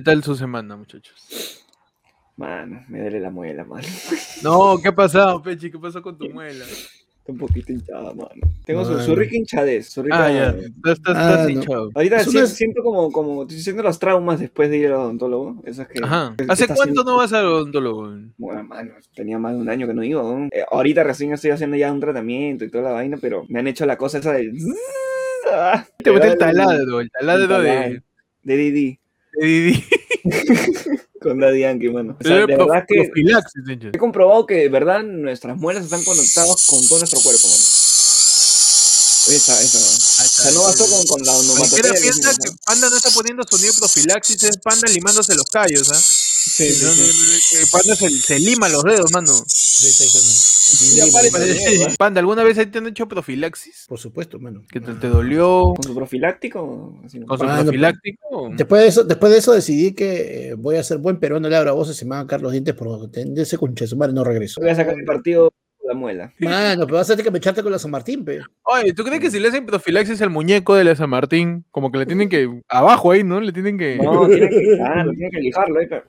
¿Qué tal su semana, muchachos? Mano, me duele la muela, mano. No, ¿qué ha pasado, Pechi? ¿Qué pasó con tu muela? Está un poquito hinchada, mano. Tengo su, su rica hinchadez. Su rica... Ah, ya. Estás, estás, Ah, estás no. hinchado. Ahorita Es sí- una- siento como, como, estoy sintiendo los traumas después de ir al odontólogo. Esas que, Ajá. ¿Hace cuánto haciendo- no vas al odontólogo? Bueno, mano, tenía más de un año que no iba. ¿no? Eh, ahorita recién estoy haciendo ya un tratamiento y toda la vaina, pero me han hecho la cosa esa de... Ah, Te mete el el- taladro, el taladro de, taladro. De Didi. De Didi. Con Daddy Yankee, mano. O sea, de verdad que he comprobado que de verdad nuestras muelas están conectadas con todo nuestro cuerpo, mano. Esa, esa. O sea, no bastó con, con la onomatopeya. que piensa que. Panda no está poniendo sonido profilaxis, es Panda limándose los callos, ¿ah? Sí, sí, sí. Que Panda se, se lima los dedos, mano. Ya parece mierda. Panda, ¿alguna vez te han hecho profilaxis? Por supuesto, mano. ¿Que te, te dolió ¿Con su profiláctico? Con su Mano, profiláctico? Después de eso, después de eso decidí que eh, voy a ser buen peruano, le abro voces y me van a caer los dientes por de ese concha de su madre no regreso. Voy a sacar el partido con la muela. Mano, pero vas a tener que me echarte con la San Martín, pe. Oye, ¿tú crees que si le hacen profilaxis al muñeco de la San Martín, como que le tienen que, abajo ahí, ¿no? Le tienen que... No, tiene que lijarlo, tiene que lijarlo. ahí, pero-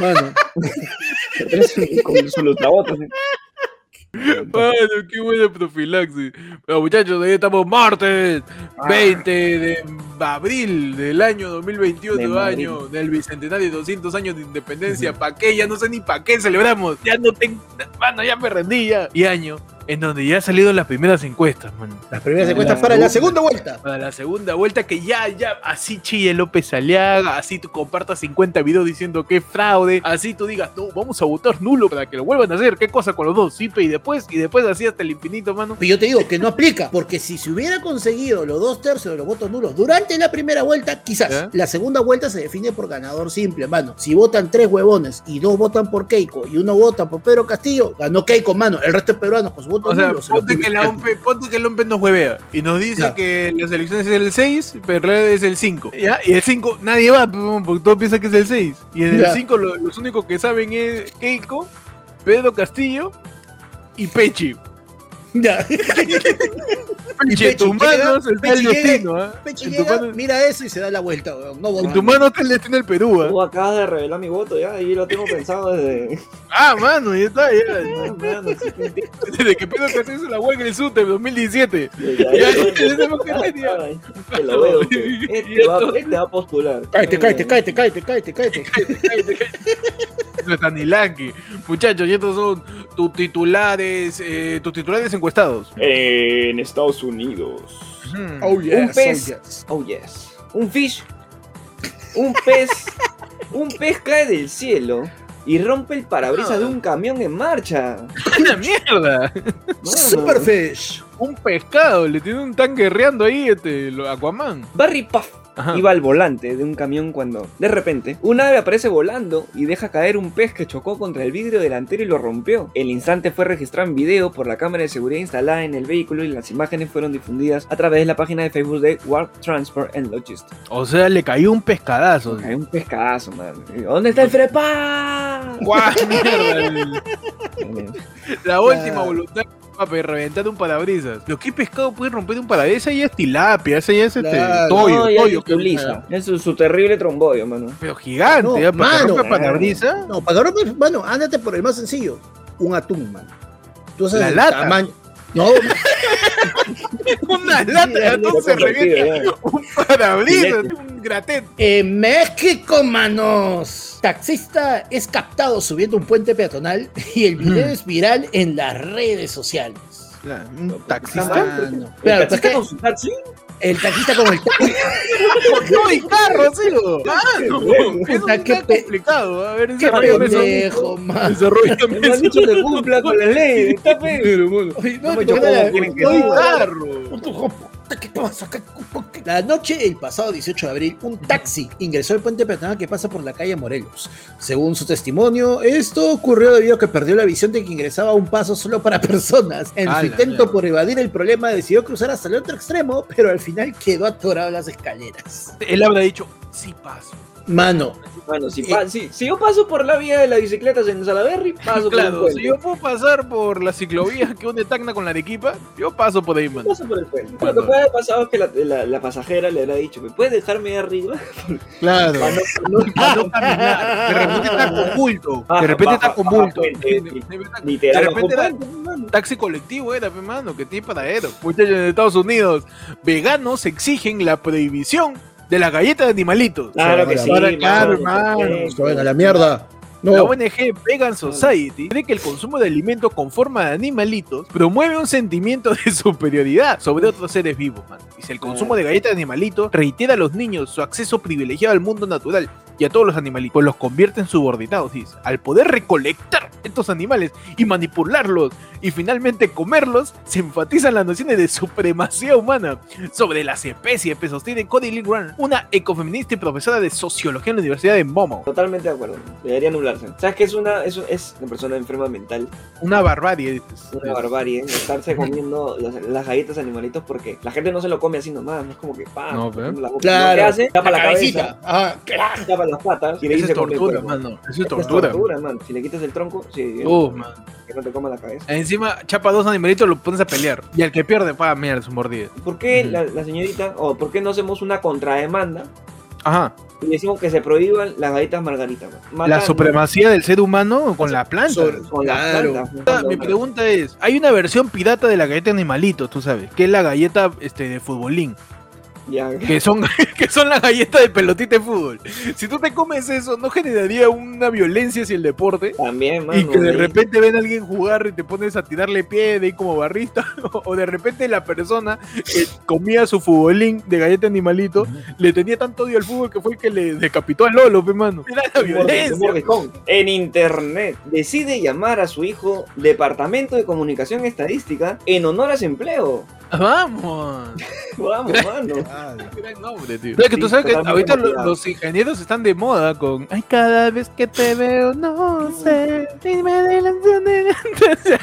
Mano, pero es Con su. ¿sí? Mano, qué buena profilaxis. Pero muchachos, hoy estamos martes Ah. 20 de abril del año 2021, De año del bicentenario y 200 años de independencia. ¿Para qué? Ya no sé ni para qué celebramos. Ya no tengo... Mano, ya me rendí ya. Y año en donde ya han salido las primeras encuestas, mano. las primeras encuestas para la segunda vuelta. Para la segunda vuelta que ya, ya, así chille López Aliaga, así tú compartas 50 videos diciendo que es fraude, así tú digas, no, vamos a votar nulo para que lo vuelvan a hacer, qué cosa con los dos, sí, y después, y después así hasta el infinito, mano. Pero yo te digo que no aplica, porque si se hubiera conseguido los dos tercios de los votos nulos durante la primera vuelta, quizás la segunda vuelta se define por ganador simple, mano. Si votan tres huevones y dos votan por Keiko y uno vota por Pedro Castillo, ganó Keiko, mano. El resto de peruanos con O sea, nulo. se lo ponte que, la OMP, ponte que el OMP nos huevea y nos dice Ya. que las elecciones es el 6, pero en realidad es el 5. ¿ya? Y el 5 nadie va, porque todos piensan que es el 6. Y en el Ya. 5 lo- los únicos que saben es Keiko, Pedro Castillo y Pechi. Ya. Pechi, en tus Pechi llega, manos está el destino, ¿ah? Pechi tu llega, mano- mira eso y se da la vuelta, weón. No. En tu mano está el destino del Perú, ¿ah? Tú acabas de revelar mi voto ya, y lo tengo pensado desde. Ah, mano, ya está, ya. Ah, mano, sí. Desde que Pedro Castillo hizo la huelga en el SUTE en 2017. Ya, Ya, Te lo veo. Este va, este va a postular. Cállate, cállate, cállate, cállate, cállate, cállate. No está ni Lanky. Muchachos, y estos son tus titulares, eh, tus titulares encuestados. En Estados Unidos. Oh, yes, Un pez. oh, yes. Oh yes. Un fish. Un pez. un pez cae del cielo y rompe el parabrisas de un camión en marcha. ¡Una mierda! Superfish. Un pescado, le tiene un tan guerreando ahí este, Aquaman. Barry Puff Ajá. iba al volante de un camión cuando, de repente, un ave aparece volando y deja caer un pez que chocó contra el vidrio delantero y lo rompió. El instante fue registrado en video por la cámara de seguridad instalada en el vehículo y las imágenes fueron difundidas a través de la página de Facebook de World Transport and Logistics. O sea, le cayó un pescadazo. Cae un pescadazo, man. ¿Dónde está el frepa? ¡Guau, mierda! La última voluntad, papi, reventar un parabrisas. ¿Lo que pescado puede romper un parabrisas? Esa ya es tilapia, esa ya es este, Claro. toyo, no, ya toyo. es su, su terrible tromboyo, mano. Pero gigante, No, ya, para que mano. rompa parabrisas. No, para romper, mano, ándate por el más sencillo. Un atún, mano. Tú sabes La el lata. tamaño. No, Una lata de Ya atún se convertido, revienta. Un parabrisas, un gratet. en México, manos. Taxista es captado subiendo un puente peatonal y el video Mm. es viral en las redes sociales. Un taxista. Mano. ¿El Claro, taxista pues con su taxi? El taxista con el carro, sí. Mano, bueno. es Puta, un qué tan pe- complicado. A ver, eso. Desarrollame Me han eso. dicho que cumpla con la ley. Está fe. Oye, No me ¿por qué chocó, la- quieren que Oye, no. Carro. Puta, ¿qué pasa? ¿Qué- qué- La noche del pasado 18 de abril, un taxi ingresó al puente peatonal que pasa por la calle Morelos. Según su testimonio, esto ocurrió debido a que perdió la visión de que ingresaba a un paso solo para personas. En su intento por evadir el problema, decidió cruzar hasta el otro extremo, pero al final quedó atorado en las escaleras. Él habrá dicho, sí paso. Mano, Bueno, si, pa- si, si yo paso por la vía de las bicicletas en Salaberry, paso por el Claro, puente. si yo puedo pasar por la ciclovía que une Tacna con la Arequipa, yo paso por ahí, mano. Paso por el puente. Lo que puede haber pasado es que la, la- la pasajera le habrá dicho, ¿me puedes dejarme ahí arriba? Claro. Para no- no- Para no caminar. De repente está con bulto. Baja, De repente está baja, con baja bulto. puente, De- repente era-. Taxi colectivo era, mano, que tiene paradero. Muchachos en Estados Unidos, veganos exigen la prohibición de las galletas de animalitos. Claro que sí, Para- claro, hermano. supuesto. se vayan a la mierda. La ONG Vegan Society cree que el consumo de alimentos con forma de animalitos promueve un sentimiento de superioridad sobre otros seres vivos, man. Dice, el consumo de galletas de animalitos reitera a los niños su acceso privilegiado al mundo natural y a todos los animalitos, pues los convierte en subordinados, dice. Al poder recolectar estos animales y manipularlos y finalmente comerlos, se enfatizan las nociones de supremacía humana sobre las especies, pues sostiene Cody Lee Grant, una ecofeminista y profesora de sociología en la Universidad de Momo. Totalmente de acuerdo. Debería ¿Sabes que es una, es, es una persona enferma mental? Una barbarie, dices. Una barbarie. ¿eh? Estarse comiendo las, las galletas animalitos porque la gente no se lo come así nomás. No es como que pa. No, la boca. claro. Que hace, tapa la, cabecita. cabeza, Ah, claro. tapa las patas y le dice es tortura, mano. Eso es Es tortura. tortura, man. Si le quitas el tronco, sí, Uh, man. que no te coma la cabeza. Encima, chapa dos animalitos, lo pones a pelear. Y al que pierde, pa, mierda, su mordida. ¿Por qué Ujú. la, la señorita, o por qué no hacemos una contrademanda Ajá. y decimos que se prohíban las galletas margaritas? La supremacía del ser humano con la planta. Sobre- con las plantas, Ah, Mi pregunta es, hay una versión pirata de la galleta de animalitos, tú sabes, que es la galleta este, de futbolín, Ya, que son, que son las galletas de pelotita de fútbol. Si tú te comes eso, ¿no generaría una violencia hacia el deporte? También, mano. Y que de ahí. repente ven a alguien jugar y te pones a tirarle pie de ahí como barrista, o de repente la persona que comía su futbolín de galleta animalito le tenía tanto odio al fútbol que fue el que le decapitó al Lolo, pe mano. Era la violencia. En internet decide llamar a su hijo Departamento de Comunicación Estadística en honor a su empleo. Vamos. Vamos, mano. Gran nombre, tío. Pero que tú sabes que ahorita los ingenieros están de moda con. Ay, cada vez que te veo, no sé. Dime de la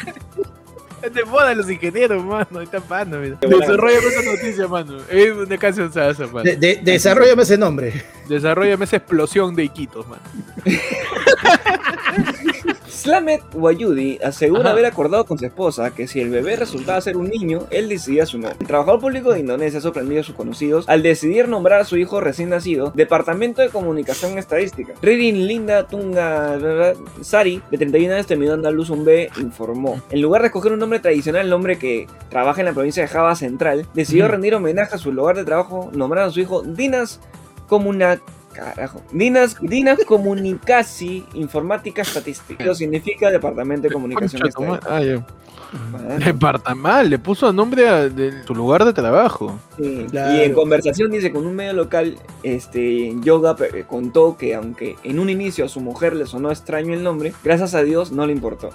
Es de moda los ingenieros, mano. Ahí está pano, mira. Desarrollame esa noticia, mano. Es una canción salsa, mano. De- de- desarrollame ese nombre. Desarrollame esa explosión de Iquitos, mano. Slamet Wayudi asegura Ajá. haber acordado con su esposa que si el bebé resultaba ser un niño, él decidía su nombre. El trabajador público de Indonesia ha sorprendido a sus conocidos al decidir nombrar a su hijo recién nacido Departamento de Comunicación Estadística. Ririn Linda Tunga Sari, de 31 años, terminó a luz un bebé, informó. En lugar de escoger un nombre tradicional, el nombre que trabaja en la provincia de Java Central, decidió rendir homenaje a su lugar de trabajo nombrando a su hijo Dinas Comuna Carajo. Dinas, Dinas Comunicasi Informática Estadística. Eso significa Departamento de Comunicación Estadística. Ah. Departamal, le puso nombre a de tu lugar de trabajo. Sí. Claro. Y en conversación dice con un medio local, este Yoga contó que aunque en un inicio a su mujer le sonó extraño el nombre, gracias a Dios no le importó.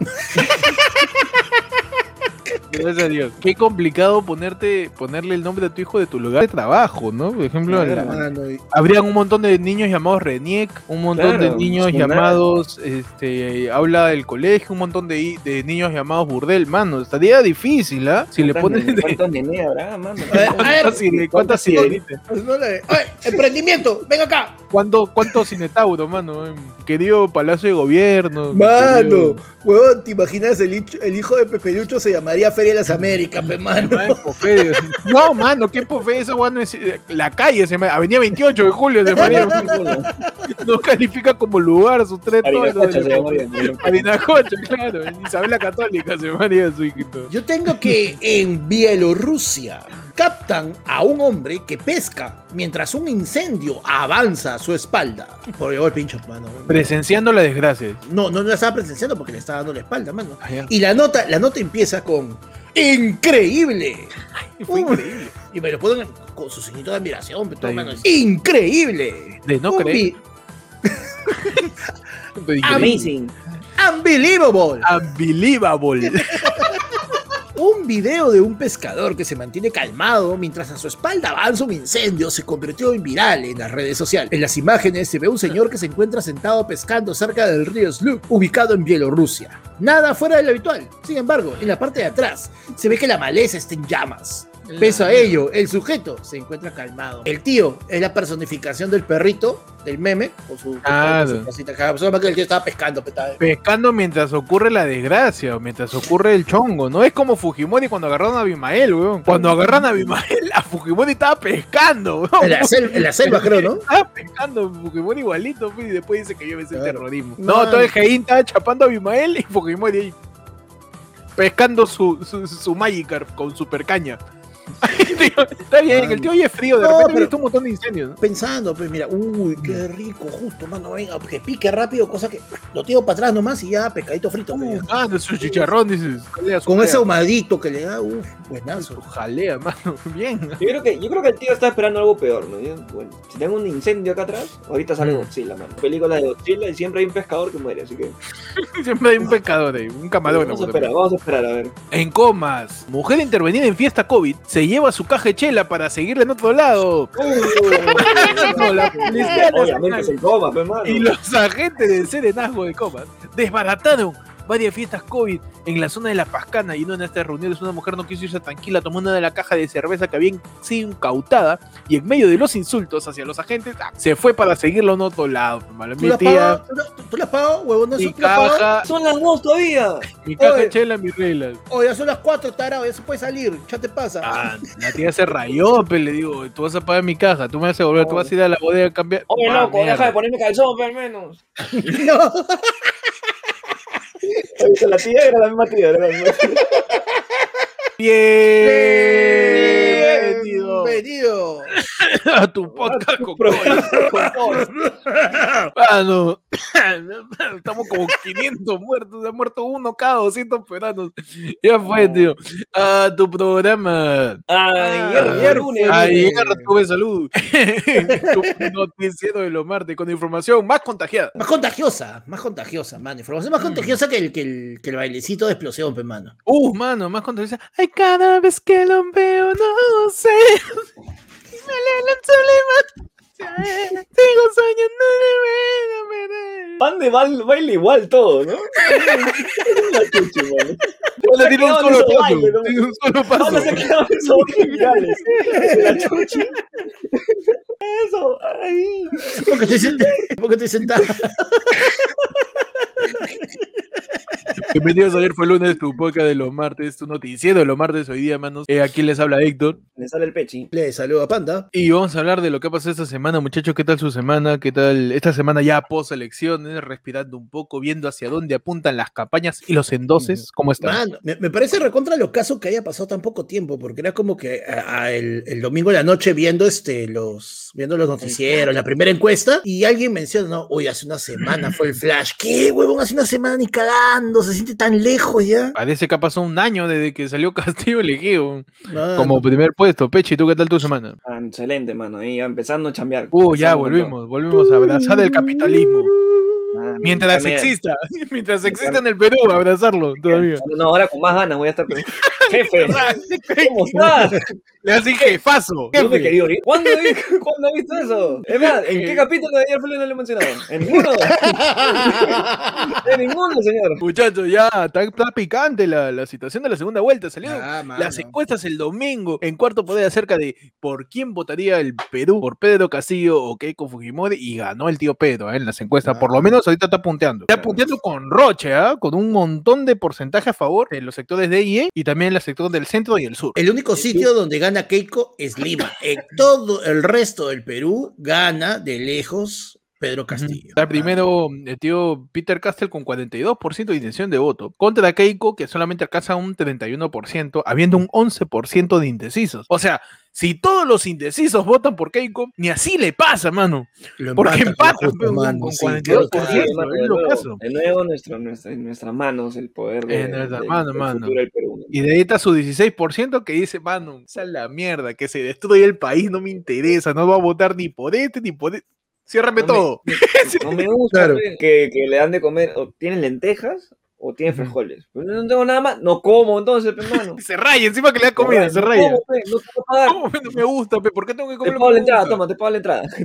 Gracias a Dios. Qué complicado ponerte, ponerle el nombre a tu hijo de tu lugar de trabajo, ¿no? Por ejemplo, Claro. en la- Mano, y- habrían un montón de niños llamados Reniec, un montón Claro, de niños Sonar. llamados este, Aula del Colegio, un montón de, niños llamados Burdel. Mano, estaría difícil, ¿ah? Si le ¿Cuántas pones. nene- de- ¿Cuántos nené habrá, mano? ¿Cuántas ¿Cuántas cineritas? no le- ¡Ay, emprendimiento! ¡Ven acá! ¿Cuánto, ¿Cuántos cinetauro, mano? Querido Palacio de Gobierno. Mano, querido- huevón, ¿te imaginas el, el hijo de Pepe Lucho se llamaría Feria de las Américas, pe, mano? Pofé. No, mano, ¿qué Pofé? Esa weá no es. La calle, se llama- Avenida 28 de julio, se llamaría. No califica como lugar su tres Harinacocha se ¿no? Harinacocha, claro. en Isabel la Católica se llamaría su hijito. Yo tengo que en Bielorrusia captan a un hombre que pesca mientras un incendio avanza a su espalda. Por el pincho, mano. Presenciando la desgracia. No, no, no la estaba presenciando porque le estaba dando la espalda, mano. Ah. Y la nota, la nota empieza con ¡Increíble! Fue Uh, increíble. Y me lo ponen con su signito de admiración, pero todo, Está mano. bien. es ¡Increíble! De no creer. Amazing. ¡Unbelievable! Unbelievable. Un video de un pescador que se mantiene calmado mientras a su espalda avanza un incendio se convirtió en viral en las redes sociales. En las imágenes se ve un señor que se encuentra sentado pescando cerca del río Sluk, ubicado en Bielorrusia. Nada fuera de lo habitual. Sin embargo, en la parte de atrás se ve que la maleza está en llamas. Pese a ello, el sujeto se encuentra calmado. El tío es la personificación del perrito, del meme, con su, Claro. con su. Solo que el tío estaba pescando, petado. Pescando mientras ocurre la desgracia o mientras ocurre el chongo. No es como Fujimori cuando agarraron a Abimael, weón. Cuando agarraron a Abimael, a Fujimori estaba pescando, weón. En la, sel- en la selva, creo, ¿no? Estaba pescando Fujimori igualito, y después dice que yo ves el Claro. terrorismo. No, No, todo el Jain estaba chapando a Abimael y Fujimori ahí pescando su, su, su Magikarp con super caña. Está bien, el tío hoy es frío, de No, repente pero- visto un montón de incendios. ¿no? Pensando, pues mira, uy, qué rico, justo, mano, venga, que pique rápido, cosa que lo tiro para atrás nomás y ya, pescadito frito. Ah, de su chicharrón, dices. Jalea, su Con ese ahumadito que le da, uff, buenazo. jalea, mano. Bien. Yo creo, que, yo creo que el tío está esperando algo peor, ¿no? Yo, bueno, si tengo un incendio acá atrás, ahorita sale Mm. Godzilla, mano. Película de Godzilla y siempre hay un pescador que muere, así que Siempre hay un pescador ahí, un camarógrafo. vamos a esperar, vamos a esperar a ver. En comas. Mujer intervenida en fiesta COVID se lleva su caja de chela para seguirla en otro lado. Obviamente coma, pues, y los agentes del Serenazgo de Comas desbarataron varias fiestas COVID en la zona de La Pascana y en una de estas reuniones una mujer no quiso irse tranquila, tomó una de la caja de cerveza que había sido incautada y en medio de los insultos hacia los agentes ah, se fue para seguirlo en otro lado. hermano. ¿Tú Mi la tía, pagas? ¿Tú la- tú- ¿Tú la pagas, huevón? ¿No mi Son las dos todavía. mi caja Oye. chela, mis reglas. Oh, ya son las cuatro, tarado, ya se puede salir, ya te pasa. Ah, la tía se rayó, pero le digo, tú vas a pagar mi caja, tú me vas a devolver, tú vas a ir a la bodega a cambiar. Oye, Ah, loco, deja de ponerme calzón, pero al menos. La tía era la misma tía, era la misma tía. Bienvenido Bienvenido. a tu podcast con. Mano, estamos como 500 muertos, ha muerto uno cada 200 peruanos. Ya fue, tío. A tu programa. Ayer, Ah, ayer, lunes. Ayer tuve salud. tu noticiero de los martes con información más contagiada. Más contagiosa, más contagiosa, mano. Información más contagiosa que el, que el, que el bailecito de explosión, mano. Uh, mano, más contagiosa. Ay, cada vez que lo veo, no sé. Le soñando de ver, Pan de baile, baile igual todo, ¿no? Tiene un solo paso. ¿no? Un solo paso. Se esos virales. La chuchi. Eso, ahí. Porque estoy sentada. Porque estoy sentada. Bienvenidos, ayer fue lunes, tu podcast de los martes, tu noticiero de los martes hoy día, manos. Eh, aquí les habla Héctor. Le sale el pechi. Le saludo a Panda. Y vamos a hablar de lo que ha pasado esta semana, muchachos. ¿Qué tal su semana? ¿Qué tal esta semana ya post elecciones? Respirando un poco, viendo hacia dónde apuntan las campañas y los endoses. ¿Cómo están? Mano, me, me parece recontra lo caso que haya pasado tan poco tiempo, porque era como que a- a el, el domingo de la noche viendo este los viendo los noticieros, la primera encuesta, y alguien menciona, no, hoy hace una semana fue el flash. ¿Qué, huevón? Hace una semana ni cagando, tan lejos ya. Parece que ha pasado un año desde que salió Castillo elegido Mano. como primer puesto. Pechi, ¿tú qué tal tu semana? Ah, excelente, mano. Ahí ya empezando a chambear. Uh, ya volvimos, volvimos a abrazar el capitalismo. Ah, Mientras también. exista, mientras exista en el Perú, abrazarlo todavía. No, ahora con más ganas voy a estar. Jefe, ¿cómo estás? Le hace jefazo. Jefe. morir. ¿Cuándo, vi- ¿Cuándo has visto eso? Es más, ¿en qué capítulo de ayer fue no lo he mencionado? ¿En ninguno? En ninguno, señor. Muchachos, ya está, está picante la, la situación de la segunda vuelta. Salieron Ah, las encuestas el domingo en cuarto poder acerca de por quién votaría el Perú, por Pedro Castillo o Keiko Fujimori, y ganó el tío Pedro ¿eh? en las encuestas. Por lo Ah. Menos ahorita está punteando. Está punteando con Roche, ¿ah? con un montón de porcentaje a favor en los sectores de IE y también en los sectores del centro y el sur. El único sitio donde gana Keiko es Lima. En todo el resto del Perú gana de lejos Pedro Castillo. Está primero el tío Peter Castell con 42% de intención de voto, contra Keiko que solamente alcanza un 31%, habiendo un 11% de indecisos. O sea, si todos los indecisos votan por Keiko, ni así le pasa, mano. Lo Porque empata, empata, justo, pero con- con sí, 42%. claro, Sí, claro. eso, mano, es de lo nuevo, caso. de nuevo nuestro, nuestra- en nuestras manos el poder de, En nuestras del- manos, mano. futuro del Perú. ¿no? Y de ahí está su 16% que dice, mano, esa es la mierda, que se destruye el país, no me interesa, no va a votar ni por este ni por este. Ciérrame No me- todo. No me gusta Claro. que, que le dan de comer, o tienen lentejas o tiene frijoles. Pero no tengo nada más, no como entonces, pe, mano. Se raya, encima que le da comida, se no raya. como, pe, no te puedo pagar. ¿Cómo no me gusta, pe? ¿Por qué tengo que Te comer lo pago la entrada, toma, te pago la entrada.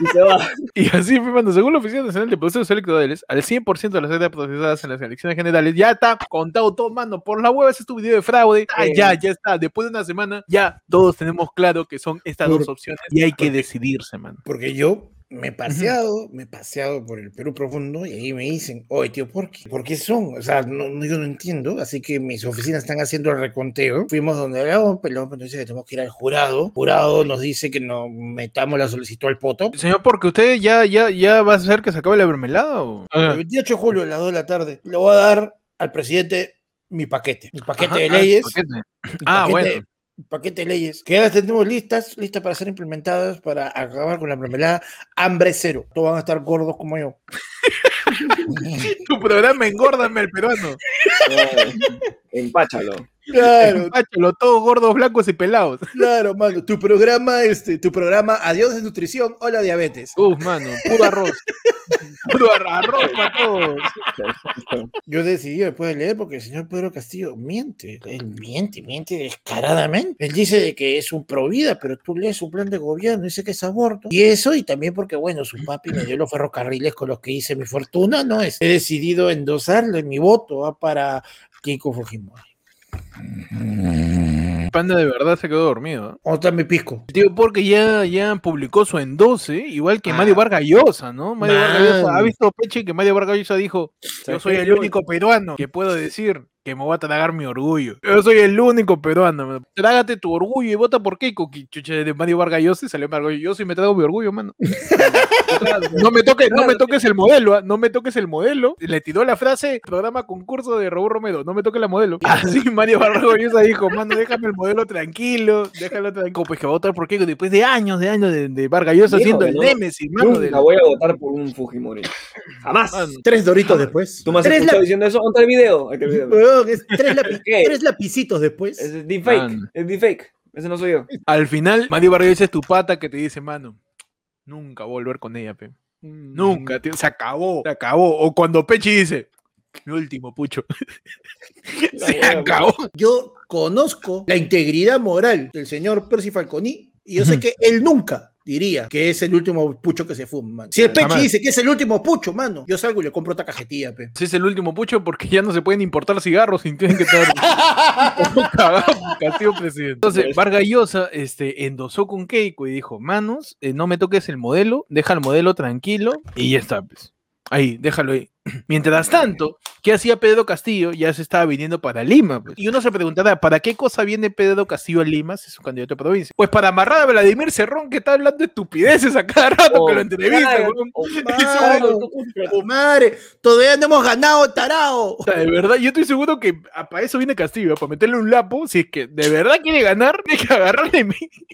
y se va. Y así, pe, mano, según la Oficina Nacional de Procesos Electorales, al 100% de las actas procesadas en las elecciones generales ya está contado todo, mano. Por la web, ese es tu video de fraude. Ah, Eh. ya, ya está. Después de una semana, ya todos tenemos claro que son estas Por- dos opciones y hay que decidirse, mano. Porque yo me he paseado, me he paseado por el Perú profundo y ahí me dicen, oye, tío, ¿por qué? ¿Por qué son? O sea, no, no- yo no entiendo, así que mis oficinas están haciendo el reconteo. Fuimos donde hablamos, pero nos dice que tenemos que ir al jurado. jurado nos dice que nos metamos la solicitud al poto. Señor, porque usted ya, ya, ya va a hacer que se acabe la mermelada o. El 28 de julio a las 2 de la tarde le voy a dar al presidente mi paquete, mi paquete Ajá, de ah, leyes. Ah, paquete- bueno. Paquete de leyes que ya las tenemos listas, listas para ser implementadas para acabar con la mermelada hambre cero. Todos van a estar gordos como yo. Tu programa engórdame el peruano. Empáchalo. Claro, Empáchalo, todos gordos, blancos y pelados. claro, mano. Tu programa, este, tu programa Adiós de Nutrición, hola diabetes. Uf, mano, puro arroz. Puro ar- arroz para todos. Yo decidí después de leer porque el señor Pedro Castillo miente. Él miente, miente descaradamente. Él dice de que es un pro vida, pero tú lees su plan de gobierno, dice que es aborto. Y eso, y también porque, bueno, su papi me dio los ferrocarriles con los que hice mi fortuna, ¿no? Es- He decidido endosarle mi voto ¿ah? para Keiko Fujimori. Panda de verdad se quedó dormido. ¿eh? Otra mi pisco. Tío porque ya, ya publicó su endose, igual que Ah. Mario Vargas Llosa, ¿no? Mario Vargas Llosa. ¿ha visto Peche que Mario Vargas Llosa dijo, yo ¿Sabes soy el único peruano que puedo decir que me voy a tragar mi orgullo. Yo soy el único peruano. man. Trágate tu orgullo y vota por Keiko. Que chucha de Mario Vargas Llosa y salió Mario Llosa y me trago mi orgullo, mano. No me toques, no me toques el modelo, ¿ah? no me toques el modelo. Le tiró la frase, programa concurso de Raúl Romero, no me toques la modelo. Así Mario Vargas Llosa dijo, mano, déjame el modelo tranquilo, déjalo tranquilo. Pues que va a votar por Keiko después de años, de años de, de Vargas Llosa siendo que el no. némesis, mano. Nunca del- voy a votar por un Fujimori. Jamás. mano. Tres doritos después. ¿Tú me has escuchado la- diciendo eso? ¿Dónde el video? El video. Weón, es tres, lapi- ¿Qué? tres lapicitos después. Es deepfake. Es deepfake. Ese no soy yo. Al final, Mario Llosa es tu pata que te dice, mano, nunca voy a volver con ella, pe. Nunca, tío, se acabó, se acabó. O cuando Pechi dice, mi último pucho. se acabó. Yo conozco la integridad moral del señor Percy Falconi y yo sé que él nunca diría que es el último pucho que se fuma, mano. Si el Pechi Jamás. dice que es el último pucho, mano, yo salgo y le compro otra cajetilla, pe. Ese es el último pucho porque ya no se pueden importar cigarros y tienen que estar Castillo presidente. Entonces, Vargas Llosa este, endosó con Keiko y dijo, manos, eh, no me toques el modelo, deja el modelo tranquilo y ya está, pues. Ahí, déjalo ahí. Mientras tanto, ¿qué hacía Pedro Castillo? Ya se estaba viniendo para Lima. pues. Y uno se preguntará, ¿para qué cosa viene Pedro Castillo a Lima si es un candidato de provincia? Pues para amarrar a Vladimir Cerrón, que está hablando de estupideces a cada rato que lo entrevista. oh, Mano, claro, tú- ¡Tu madre! Todavía no hemos ganado, tarao. O sea, de verdad, yo estoy seguro que a- para eso viene Castillo, para meterle un lapo. Si es que de verdad quiere ganar, tiene que agarrarle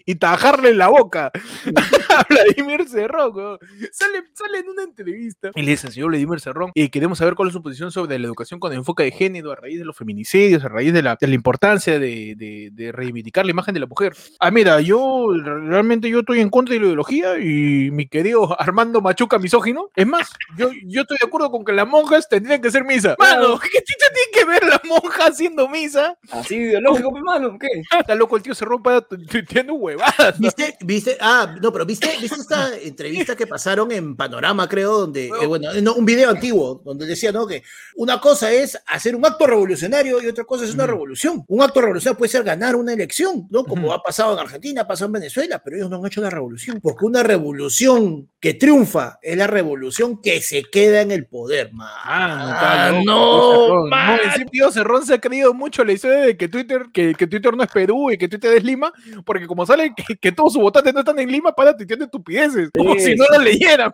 y tajarle en la boca a Vladimir Cerrón. Sale, sale en una entrevista y le dice, señor Vladimir Cerrón, y queremos saber cuál es su posición sobre la educación con enfoque de género a raíz de los feminicidios, a raíz de la, de la importancia de, de- de reivindicar la imagen de la mujer. Ah, mira, yo realmente yo estoy en contra de la ideología y mi querido Armando Machuca misógino. Es más, yo, yo estoy de acuerdo con que las monjas tendrían que hacer misa. Mano, ¿qué tiene que ver la monja haciendo misa? Así ideológico, mi mano. ¿Qué? Está loco el tío se rompa tuiteando huevadas. ¿Viste? ¿Viste? Ah, no, pero ¿viste? ¿Viste esta entrevista que pasaron en Panorama, creo, donde, eh, bueno, no, un video antiguo, donde decía, ¿no? Que una cosa es hacer un acto revolucionario y otra cosa es una revolución. Un acto revolucionario puede ser ganar una elección, ¿no? Como ha pasado en Argentina, ha pasado en Venezuela, pero ellos no han hecho una revolución. Porque una revolución que triunfa es la revolución que se queda en el poder, man. Ah, no, no, man. tío Cerrón se ha creído mucho la historia de que Twitter, que, que Twitter no es Perú y que Twitter es Lima, porque como sale que, que todos sus votantes no están en Lima, para tuiteando estupideces, como Sí, si no lo leyeran.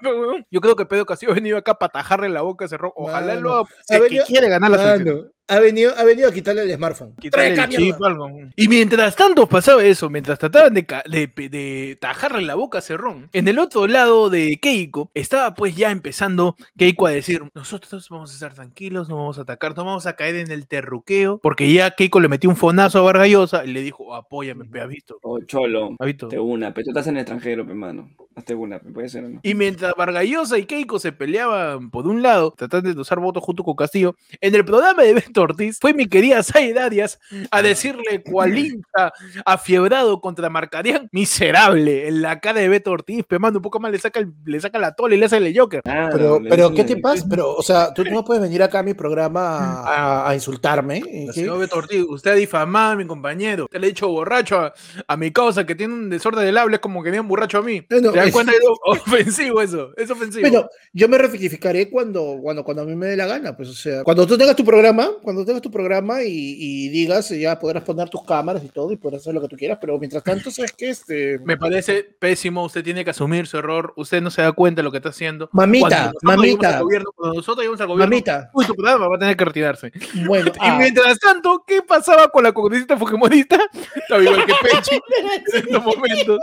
Yo creo que Pedro Castillo ha venido acá para tajarle la boca a Cerrón. Ojalá Mano, lo haga, si ha es que quiere ganar la elección. Ha venido, ha venido a quitarle el smartphone. quitarle Trae el chip, algo. Y mientras tanto pasaba eso, mientras trataban de, de, de tajarle la boca a Cerrón, en el otro lado de Keiko estaba pues ya empezando Keiko a decir, nosotros vamos a estar tranquilos, no vamos a atacar, no vamos a caer en el terruqueo, porque ya Keiko le metió un fonazo a Vargallosa y le dijo, apóyame, pe, ¿has visto? Oh, cholo. ¿Has visto? Te una, pero tú estás en el extranjero, pe, mano. Hasta una, puede ser, ¿no? Y mientras Vargallosa y Keiko se peleaban por un lado, tratando de usar votos junto con Castillo, en el programa de Ortiz fue mi querida Said Arias a decirle cual hincha afiebrado contra Marcarián, miserable, en la cara de Beto Ortiz, pemando un poco más le saca, el- le saca la tola y le hace el Joker. Ah, Pero, ¿qué te pasa? Pero, o sea, tú no puedes venir acá a mi programa a, a insultarme. ¿eh? Señor Beto Ortiz, usted ha difamado a mi compañero. Usted le ha dicho borracho a, a mi causa que tiene un desorden del habla, es como que tiene un borracho a mí. No, ¿Te das cuenta? Es ofensivo eso. Es ofensivo. Bueno, yo me rectificaré cuando, cuando, cuando a mí me dé la gana, pues, o sea, cuando tú tengas tu programa, cuando tengas tu programa y, y digas, ya podrás poner tus cámaras y todo y podrás hacer lo que tú quieras, pero mientras tanto, ¿sabes qué? Este, Me parece pésimo, usted tiene que asumir su error, usted no se da cuenta de lo que está haciendo. Mamita, Cuando mamita. al gobierno- cuando nosotros lleguemos al gobierno, mamita, uy, tu programa va a tener que retirarse. bueno, Y ah, mientras tanto, ¿qué pasaba con la congresista fujimorista? Estaba igual que Pechi en estos momentos,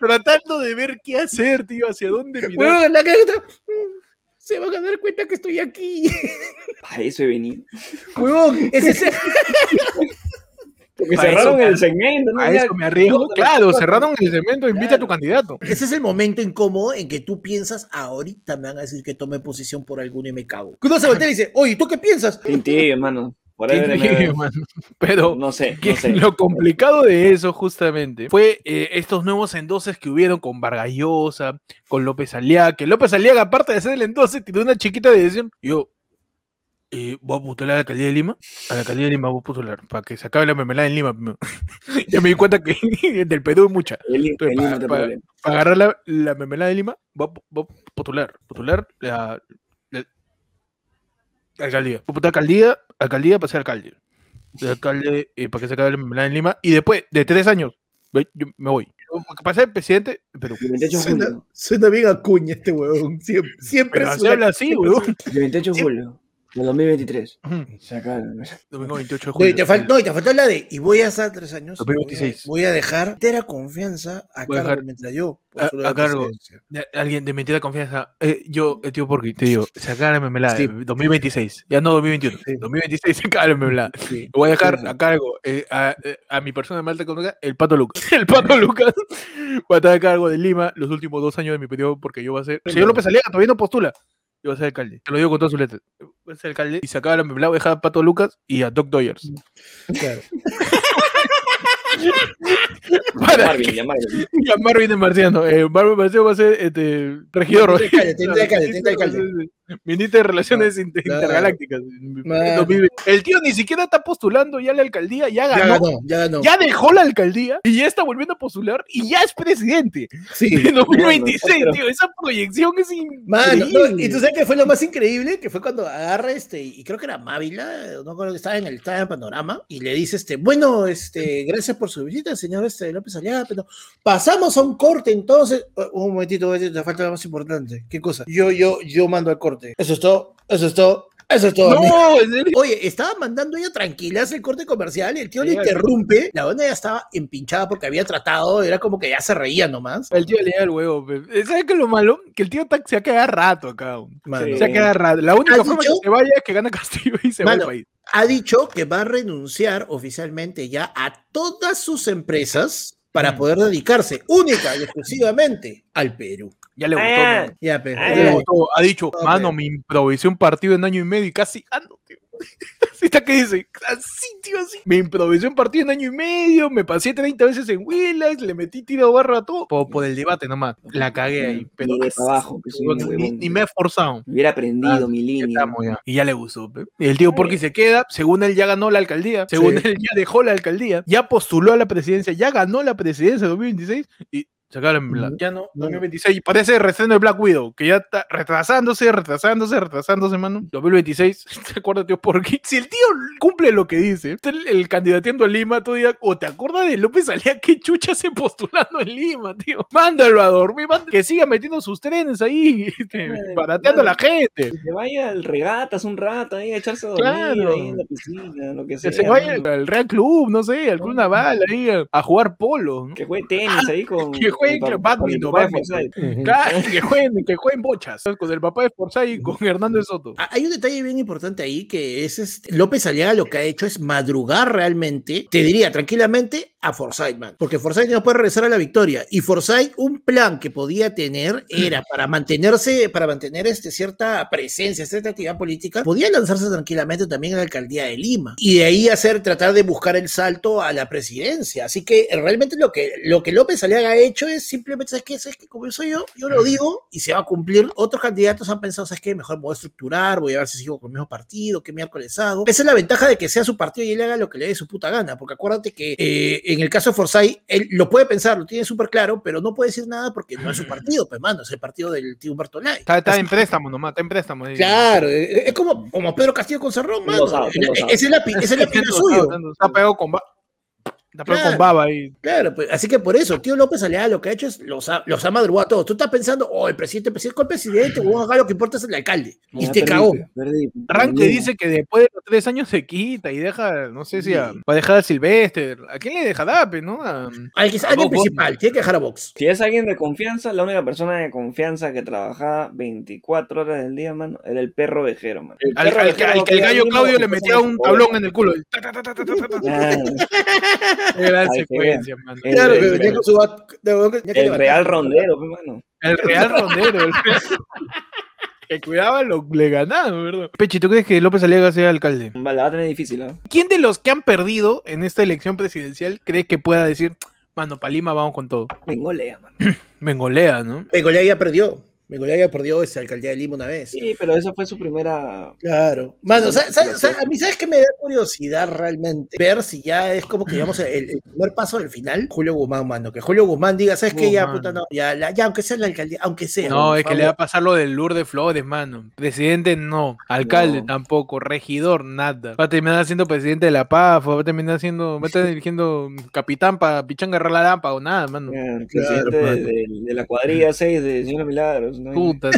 tratando de ver qué hacer, tío, hacia dónde mirar. huevón, la mm, se van a dar cuenta que estoy aquí. A eso he venido. Huevón, ese es Porque Para cerraron eso el segmento, ¿no? A eso me arriesgo. Claro, cerraron el cemento, invita a tu candidato. Ese es el momento incómodo en que tú piensas, ahorita me van a decir que tome posición por alguno y me cago. Que uno se voltea y dice, oye, ¿tú qué piensas? Tintillo, hermano. Pero No sé, que no sé. lo complicado de eso justamente fue eh, estos nuevos endoses que hubieron con Vargallosa, con López Aliaga, que López Aliaga, aparte de hacer el endose, tiene una chiquita de decisión. Yo eh, voy a postular a la alcaldía de Lima, a la alcaldía de Lima voy a postular, para que se acabe la mermelada en Lima. ya me di cuenta que del Perú es mucha. El, Entonces. Para agarrar la, la mermelada de Lima, voy a, voy a postular, postular la, la- la alcaldía. Voy a postular alcaldía, alcaldía para ser alcalde. De alcalde eh, para que se acabe la mermelada en Lima. Y después de tres años, ve, yo me voy. Para ser presidente, pero, El 28 de Suena, suena bien a cuña este huevón. Siempre, siempre pero se habla así, suena- El 28 de julio del 2023. Ujú. Se acaba. Domingo 28 de No, julio. y te fal- no, y te faltó la de, y voy a estar tres años. 2026. Voy a, voy a dejar entera confianza a Voy cargo dejar- mientras yo. a- cargo. De- Alguien de mentira confianza. Eh, yo, eh, tío Porky, te digo, se acaba la. Sí. eh, 2026. Ya no 2021. Sí. 2026 se acaba la. Sí. Voy a dejar Sí. a cargo eh, a, eh, a mi persona de malta económica, el Pato Lucas. El Pato Lucas va a estar a cargo de Lima los últimos dos años de mi periodo porque yo voy a ser. Señor López Aliaga todavía no postula. Yo voy a ser alcalde. Te lo digo con todas sus letras. Voy a ser alcalde y se acaba la mermelada. Voy a dejar a Pato Lucas y a Doc Doyers. Claro. Para Marvin, ya Marvin. y a Marvin de Marciano. Eh, Marvin Marciano va a ser este, regidor. Ministro de Relaciones claro. Intergalácticas. Claro. 2020. El tío ni siquiera está postulando ya la alcaldía, ya Ya ganó. ya ganó. ya dejó la alcaldía y ya está volviendo a postular y ya es presidente. Sí. En 2026, pero- tío, esa proyección es increíble. y tú sabes que fue lo más increíble, que fue cuando agarra este, y creo que era Mávila, no creo que estaba en el, estaba en panorama, y le dice este, bueno, este, gracias por su visita, señor este, López Aliaga, pero pasamos a un corte, entonces, momentito, un momentito, te falta lo más importante, ¿qué cosa? Yo, yo, yo mando al corte. Eso es todo, eso es todo, eso es todo. No, en serio. Oye, estaba mandando ella tranquila hace el corte comercial y el tío le Sí, interrumpe. La banda ya estaba empinchada porque había tratado, era como que ya se reía nomás. El tío le da el huevo. pe. ¿Sabes qué es lo malo? Que el tío se ha quedado rato acá. Sí. Se ha quedado rato. La única ¿Has forma dicho? que se vaya es que gana Castillo y se Mano, va al país. ha dicho que va a renunciar oficialmente ya a todas sus empresas para Mm. poder dedicarse única y exclusivamente al Perú. Ya le gustó. Ah. Ya, pero. Ah, Ya le gustó. Ha dicho, No, mano, me improvisé un partido en año y medio y casi ando, tío. Así está que dice, así, tío, así. Me improvisé un partido en año y medio, me pasé 30 veces en Willax, le metí tiro barro a todo. Por, por el debate nomás. La cagué ahí. Pero Ni de pa' abajo, que soy un ni, huevón. ni me he esforzado. Hubiera aprendido Ah, mi línea. ya. Y ya le gustó. pe. Y el tío Porky se queda, según él ya ganó la alcaldía, según Sí. él ya dejó la alcaldía, ya postuló a la presidencia, ya ganó la presidencia de 2026 y la mermelada. Ya no, No. 2026. Y parece el restreno de Black Widow, que ya está retrasándose, retrasándose, retrasándose, mano. 2026, ¿te acuerdas, tío Porky? Si el tío cumple lo que dice, el, el candidateando a Lima todavía, o te acuerdas de López Alía que chucha se postulando en Lima, tío. Mándalo a dormir, mándalo, que siga metiendo sus trenes ahí, este, Madre, barateando a la gente. Que se vaya al regatas un rato ahí a echarse a dormir Claro. ahí en la piscina, lo que Que sea. se vaya al Real Club, no sé, al Club Naval, ahí a, a jugar polo. ¿no? Que juegue tenis ahí con. que juegue con- con badminton. Claro, que jueguen, que jueguen bochas, ¿sabes? con el papá de Forsyth y con Hernández Soto. Ah, Hay un detalle bien importante ahí que es este, López Aliaga lo que ha hecho es madrugar realmente, te diría tranquilamente, a Forsyth, man. Porque Forsyth no puede regresar a la victoria. Y Forsyth, un plan que podía tener era para mantenerse, para mantener este, cierta presencia, cierta actividad política, podía lanzarse tranquilamente también a la alcaldía de Lima. Y de ahí hacer, tratar de buscar el salto a la presidencia. Así que realmente lo que, lo que López Aliaga ha hecho es simplemente, ¿sabes qué? ¿Sabes qué? Como soy yo, yo lo digo y se va a cumplir. Otros candidatos han pensado, ¿sabes qué? Mejor me voy a estructurar, voy a ver si sigo con el mismo partido, qué miércoles hago. Esa es la ventaja de que sea su partido y él haga lo que le dé su puta gana. Porque acuérdate que eh, en el caso de Forsyth, él lo puede pensar, lo tiene súper claro, pero no puede decir nada porque no es su partido, pues mano, es el partido del tío Humberto Lai. Está, está en préstamo nomás, está en préstamo. ahí. Claro, eh, es como, como Pedro Castillo con Cerrón, mano. sabe. Ese es ese es la pina suyo. Está pegado con, Claro. con baba ahí. Claro, pues, así que por eso, tío López Aliaga lo que ha hecho es los ha, los ha madrugado a todos. Tú estás pensando, oh, el presidente, el presidente, ¿cuál presidente? Huevón, acá lo que importa es el alcalde. Y Ya te perdí, cagó. perdí, perdí. dice que después de los tres años se quita y deja, no sé si va a dejar a Silvestre. ¿A quién le deja Dape, no? A- Al que- A alguien Vox, principal, tiene que dejar a Vox. Si es alguien de confianza, la única persona de confianza que trabajaba 24 horas del día, mano, era el perro vejero, mano. El al, perro al que- vejero al que el gallo Claudio le metía un tablón en el culo. Gran secuencia, mano. El, Claro, el- que venía con su bat- de- de- tenía que el real rondero, pues, mano. El Real Rondero. el- que cuidaba lo le ganaba, ¿verdad? Pechi, ¿tú crees que López Aliaga sea alcalde? Vale, la va a tener difícil, ¿ah? ¿Quién de los que han perdido en esta elección presidencial cree que pueda decir, mano, pa' Lima vamos con todo? Bengolea, mano. Mengolea, ¿no? Bengolea ya perdió. Bengolea ya perdió esa alcaldía de Lima una vez. Sí, pero esa fue su primera. Claro. Mano, Sí, ¿sabes, sí, sabes- sí. sabes- a mí sabes que me da curiosidad realmente ver si ya es como que digamos el, el primer paso del final, Julio Guzmán, mano, que Julio Guzmán diga, ¿sabes qué? Ya, puta, no, ya, la- ya, aunque sea la alcaldía, aunque sea. No, es que le va a pasar lo del Lourdes Flores, mano. Presidente no, alcalde No. tampoco, regidor nada. Va a terminar siendo presidente de la PAF, va a terminar siendo, va a estar dirigiendo capitán para Pichanga agarrar la lámpara o nada, mano. Claro, presidente de, mano. de- de la cuadrilla 6 de Señor Milagros. ¿No? Puta,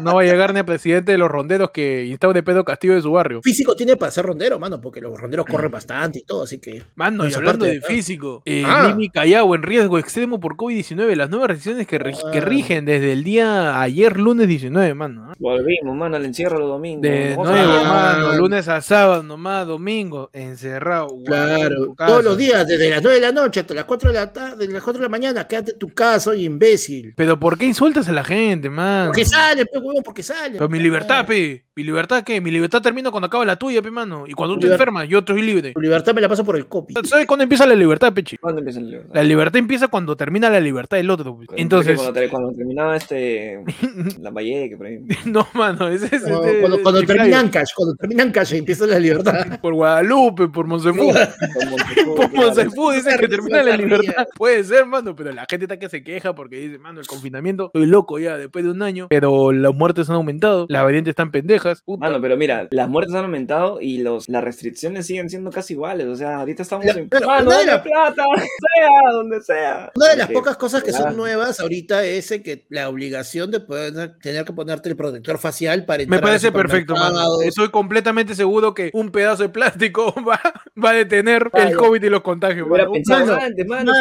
no, va a llegar ni a presidente de los ronderos que instaure Pedro Castillo de su barrio. Físico tiene para ser rondero, mano, porque los ronderos corren bastante y todo, así que. Mano, y hablando parte, de físico, eh, Ah. Y Callao en riesgo extremo por COVID-19, las nuevas restricciones que, Ah. rigen desde el día ayer, lunes 19, mano. ¿ah? Volvimos, mano, al encierro los domingos. De nuevo, Ah. mano, lunes a sábado nomás, domingo, encerrado. Claro, todos los días, desde las 9 de la noche hasta las 4 de la tarde, las 4 de la mañana, quédate en tu casa, oye, imbécil. Pero ¿por qué insultas a la gente, man? Porque sale, pe, huevón, porque sale. Pero mi libertad, pe. ¿Mi libertad qué? Mi libertad termina cuando acaba la tuya, pe, mano. Y cuando tú te enfermas, yo estoy libre. Tu libertad me la paso por el copy. ¿Sabes cuándo empieza la libertad, pechi? ¿Cuándo empieza el libro? La libertad empieza cuando termina la libertad del otro. pues. Entonces, Cuando, te- cuando terminaba este. la Valle, que por ahí. no, mano, ese es Cuando, ese- cuando, cuando ese terminan cash, cuando terminan cash empieza la libertad. Por Guadalupe, por Monsefú. Por. Monsefú dicen que termina la libertad. Puede ser, mano, pero la gente está que se queja porque dice, mano, el confinamiento, estoy loco ya después de un año, pero las muertes han aumentado, las variantes están pendejas. puta. Mano, pero mira, las muertes han aumentado y los, las restricciones siguen siendo casi iguales. O sea, ahorita estamos La- en. pero Mano, una de las- plata, sea, donde sea. Una de las Porque- pocas cosas que son nuevas ahorita es que la obligación de poder tener que ponerte el protector facial para Me entrar a parece perfecto, mano. Estoy completamente seguro que un pedazo de plástico va, va a detener el. COVID y los contagios. Mano. pensado mano, antes, mano.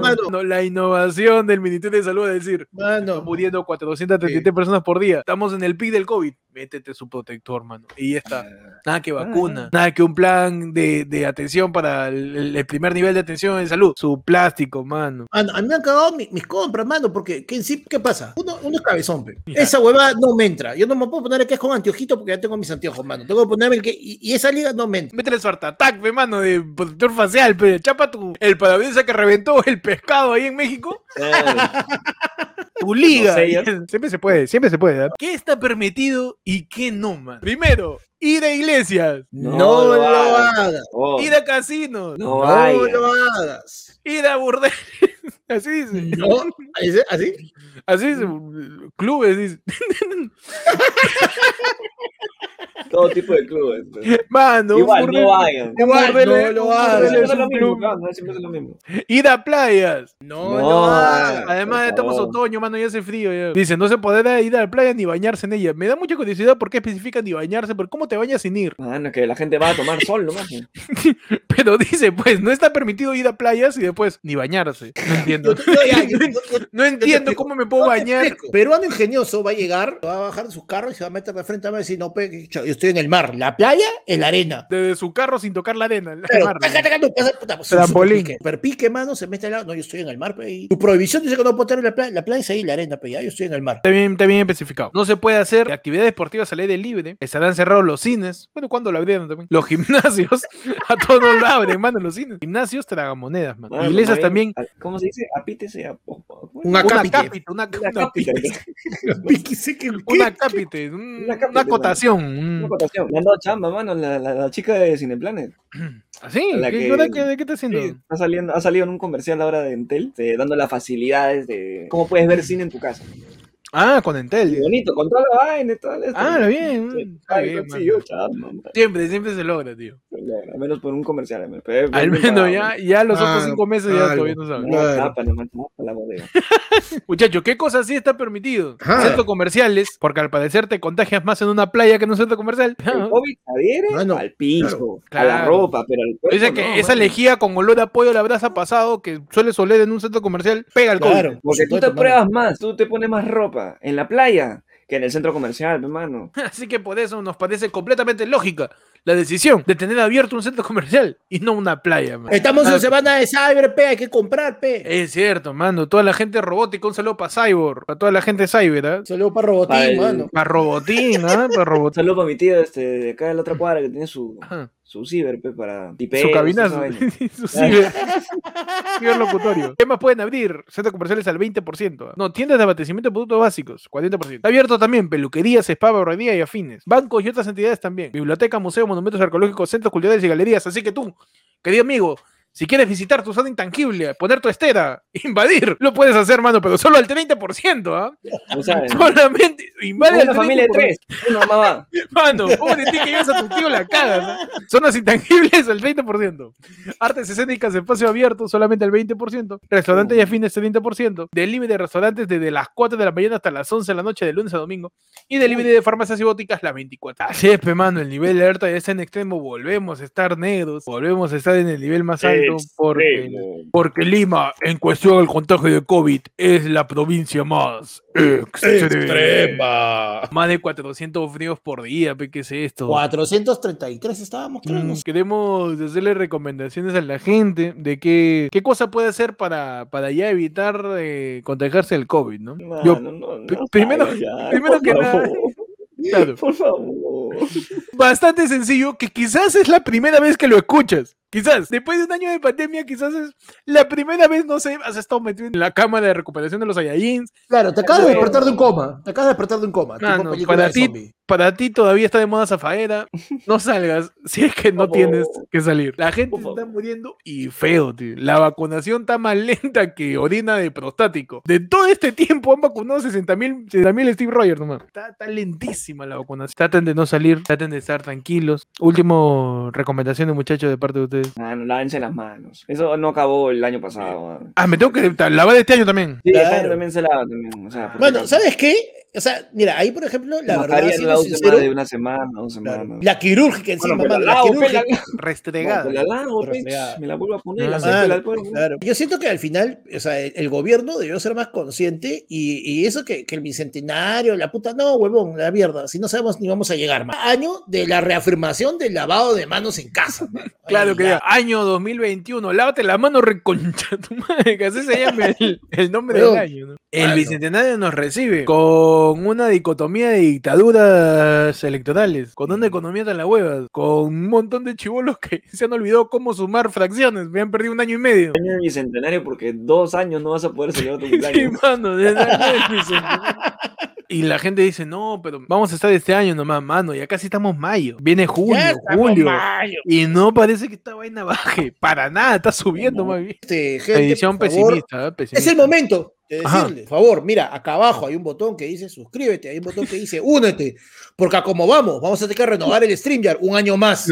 mano, la innovación del Ministerio de Salud es decir, Mano, muriendo 433 personas por día. Estamos en el pic del COVID. Métete su protector, mano. Y ya está. Nada que vacuna. Nada que un plan de, de atención para el, el primer nivel de atención en salud. Su plástico, mano. mano, a mí me han cagado mi- mis compras, mano, porque ¿qué, sí, ¿qué pasa? Uno, uno es cabezón, pe. Esa hueva no me entra. Yo no me puedo poner el que es con anteojito porque ya tengo mis anteojos, mano. Tengo que ponerme el que. Y, y esa liga no me entra. Métele su artatac, pe, mano, de protector facial, pe. Chapa tu, el parabrisas que reventó el pescado ahí en México. Claro. Tu liga. siempre se puede, siempre se puede. ¿eh? ¿Qué está permitido y qué no, man? Primero, ir a iglesias, No, No lo, lo hagas. hagas. Oh, ir a casinos, no No lo hagas. ir a burdeles. Así dice. No, ¿así? ¿así? Dice. Clubes, dice. Todo tipo de clubes. pues. Mano, Igual, burdel- no vayan. Igual, burdel- no lo mismo, club. claro, no, siempre es lo mismo. Ir a playas. No, No, lo hagas. hagas. Además, estamos favor. otoño, mano, ya hace frío. Ya. Dice, no se podrá ir a la playa ni bañarse en ella. Me da mucha curiosidad por qué especifican ni bañarse, pero ¿cómo te bañas sin ir? Mano, que la gente va a tomar sol nomás. ¿no? Pero dice, pues, no está permitido ir a playas y después ni bañarse. No entiendo. Yo- yo- yo- No entiendo cómo me puedo No bañar. Peruano ingenioso va a llegar, va a bajar de su carro y se va a meter de frente a mí y decir, no, pe, yo estoy en el mar. La playa, en la arena. Desde su carro sin tocar la arena. el Claro, mar, taca, taca, no, pasa, puta, pues, Trampolín. super pique, super pique, mano, se mete al lado. No, yo estoy en el mar, pe, y Tu prohibición dice que no puedo estar en la playa. La playa es ahí, la arena, pero ya yo estoy en el mar. Está bien, está bien especificado. No se puede hacer actividades deportivas al aire libre. Estarán cerrados los cines. Bueno, ¿cuándo lo abrieron también? Los gimnasios. A todos lo abren, mano, los cines. Gimnasios, tragamonedas, man. Bueno, Iglesias también. ¿Cómo se dice? Apítese a. Un Una acápite. cápita, una, Una una- que- una mano. acotación. Una un- acotación. Le han dado chamba, mano, la, la, la chica de Cineplanet. La ¿Qué, que- qué, hora- qué- qué está haciendo? Sí, ha, saliendo, ha salido en un comercial ahora de Entel, eh, dando las facilidades de cómo puedes ver cine en tu casa. Ah, con Entel. Bonito, con toda la vaina y todo esto. Ah, lo bien. Sí, ay, bien. Siempre, siempre se logra, tío. Al menos por un comercial. Al menos, Al menos ya, ya los otros Ah, cinco meses ya todavía no saben. No, Claro. tapa, nomás, tapa la bodega. Muchachos, ¿qué cosa sí está permitido? Centros comerciales, porque al parecer te contagias más en una playa que en un centro comercial. El COVID adhiere Mano, al piso, claro. a la ropa, pero al cuerpo Dice que no, esa lejía con olor a pollo la brasa pasado que suele oler en un centro comercial pega el. Claro. por Porque tú te pruebas más, tú te pones más ropa en la playa que en el centro comercial, hermano. Así que por eso nos parece completamente lógica la decisión de tener abierto un centro comercial y no una playa. man. Estamos Ah, en semana de Cyber, pe, hay que comprar, pe. Es cierto, mano. Toda la gente robótica, un saludo para Cyborg, para toda la gente Cyber, ¿ah? Saludos para Robotín, Para el- mano. Para Robotín, ¿ah? Para Un Robotín. saludo para mi tío este, de acá de la otra cuadra que tiene su, Ajá. Su ciber pe, para tipeos, Su vaina. Su ciber. ciberlocutorio. ¿Qué más pueden abrir? Centros comerciales al 20%. ¿ah? No, tiendas de abastecimiento de productos básicos, 40%. Está abierto también peluquerías, spa, barbería y afines. Bancos y otras entidades también. Biblioteca, museo, monumentos arqueológicos, centros culturales y galerías. Así que tú, querido amigo, si quieres visitar tu zona intangible, poner tu estera, invadir, lo puedes hacer, mano, pero solo al 30%, ¿ah? Saben. Solamente invade al familia de 30%. tres, una mamá. Mano, pobre ti que llevas a tu tío la cagas. ¿no? Zonas intangibles al 30%. Artes escénicas, espacio abierto solamente al 20%. Restaurantes y afines 30%. Delivery de restaurantes desde las 4 de la mañana hasta las 11 de la noche de lunes a domingo. Y delivery de farmacias y boticas las 24. Así es, mano, el nivel de alerta ya está en extremo. Volvemos a estar negros. Volvemos a estar en el nivel más alto. Porque, porque Lima, en cuestión del contagio de COVID, es la provincia más extrema. Más de 400 fríos por día, ¿qué es esto? 433 estábamos, Mm. Queremos hacerle recomendaciones a la gente de qué, qué cosa puede hacer para, para ya evitar eh, contagiarse del COVID, ¿no? Mano, Yo- no, no, pri- no primero- ya, primero que nada- favor, claro, Por favor. bastante sencillo, que quizás es la primera vez que lo escuchas. Quizás, después de un año de pandemia, quizás es la primera vez, no sé, has estado metido en la cama de recuperación de los Saiyajins. Claro, te acabas de despertar de un coma. Te acabas de despertar de un coma. Mano, película para de ti, para ti todavía está de moda zafaera. No salgas si es que no tienes que salir. La gente se está muriendo y feo, tío. La vacunación está más lenta que orina de prostático. De todo este tiempo han vacunado 60 mil Steve Rogers nomás. Está, está lentísima la vacunación. Traten de no salir, traten de estar tranquilos. Último recomendación, muchachos, de parte de ustedes. Mano, lávense las manos. Eso no acabó el año pasado. mano. Ah, me tengo que lavar este año también. Sí, Claro. este año también se lava también. O sea, Bueno. ¿sabes qué? O sea, mira, ahí por ejemplo, la La verdad, siendo la uses sincero, de una semana, dos semanas. la quirúrgica encima, Bueno, la la lavo, quirúrgica. la- Restregada. Me la lavo, Restregada. me la vuelvo a poner, Ah, la la claro. Yo siento que al final, o sea, el, el gobierno debió ser más consciente y, y eso que, que el bicentenario, la puta, no, huevón, la mierda, si no sabemos ni vamos a llegar más. Año de la reafirmación del lavado de manos en casa. Claro Ay, que ya. Año 2021. Lávate la mano, reconcha tu madre. Que así se llama el, el nombre del año. ¿no? El Claro. bicentenario nos recibe con una dicotomía de dictaduras electorales, con una economía tan la huevas, con un montón de chivolos que se han olvidado cómo sumar fracciones. Me han perdido un año y medio. Año de bicentenario porque dos años no vas a poder celebrar tu Sí, cumpleaños. mano, desde el año del bicentenario. Y la gente dice, no, pero vamos a estar este año nomás, mano. Ya casi estamos mayo. Viene julio. mayo. Y no parece que esta vaina baje. Para nada, está subiendo más bien. Este, gente, Edición pesimista, ¿eh? Es el momento de decirle, por favor, mira, acá abajo hay un botón que dice suscríbete, hay un botón que dice únete, porque a como vamos, vamos a tener que renovar el StreamYard un año más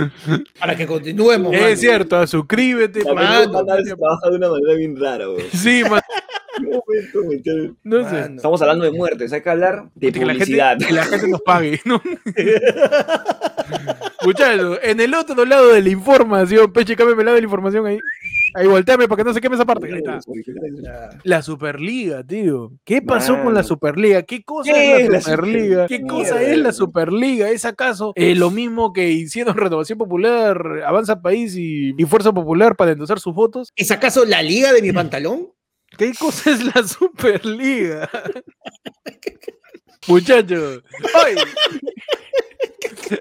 para que continuemos. mano. Es cierto, suscríbete, mano. canal se trabaja de una manera bien rara, güey. Sí, man, Estamos hablando de muertes, hay que hablar de Que la, publicidad. gente, que la gente nos pague, ¿no? Muchachos, en el otro lado de la información, Peche, cámbiame el lado de la información ahí. Ahí volteame para que no se queme esa parte. Ahí está. La Superliga, tío. ¿Qué pasó con la. Superliga? ¿Qué cosa ¿Qué es la la Superliga? ¿Qué cosa es la Superliga? ¿Es acaso eh, lo mismo que hicieron Renovación Popular, Avanza País y, y Fuerza Popular para endosar sus votos? ¿Es acaso la liga de mi pantalón? ¿Qué cosa es la Superliga? Muchachos, hoy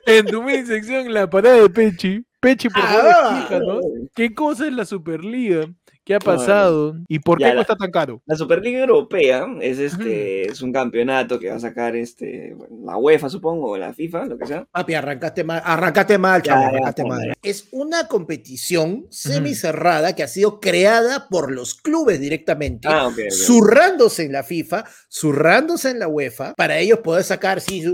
en tu mini sección la parada de Pechi, Pechi por favor Ah, explícanos qué cosa es la Superliga, qué ha pasado y por qué la- cuesta tan caro. La Superliga Europea es este es un campeonato que va a sacar este la UEFA supongo o la FIFA, lo que sea. Papi, arrancaste mal, arrancaste mal, chavo, arrancaste ya. mal. Es una competición semicerrada que ha sido creada por los clubes directamente. Ah, zurrándose en la FIFA, zurrándose en la UEFA, para ellos poder sacar sí, su,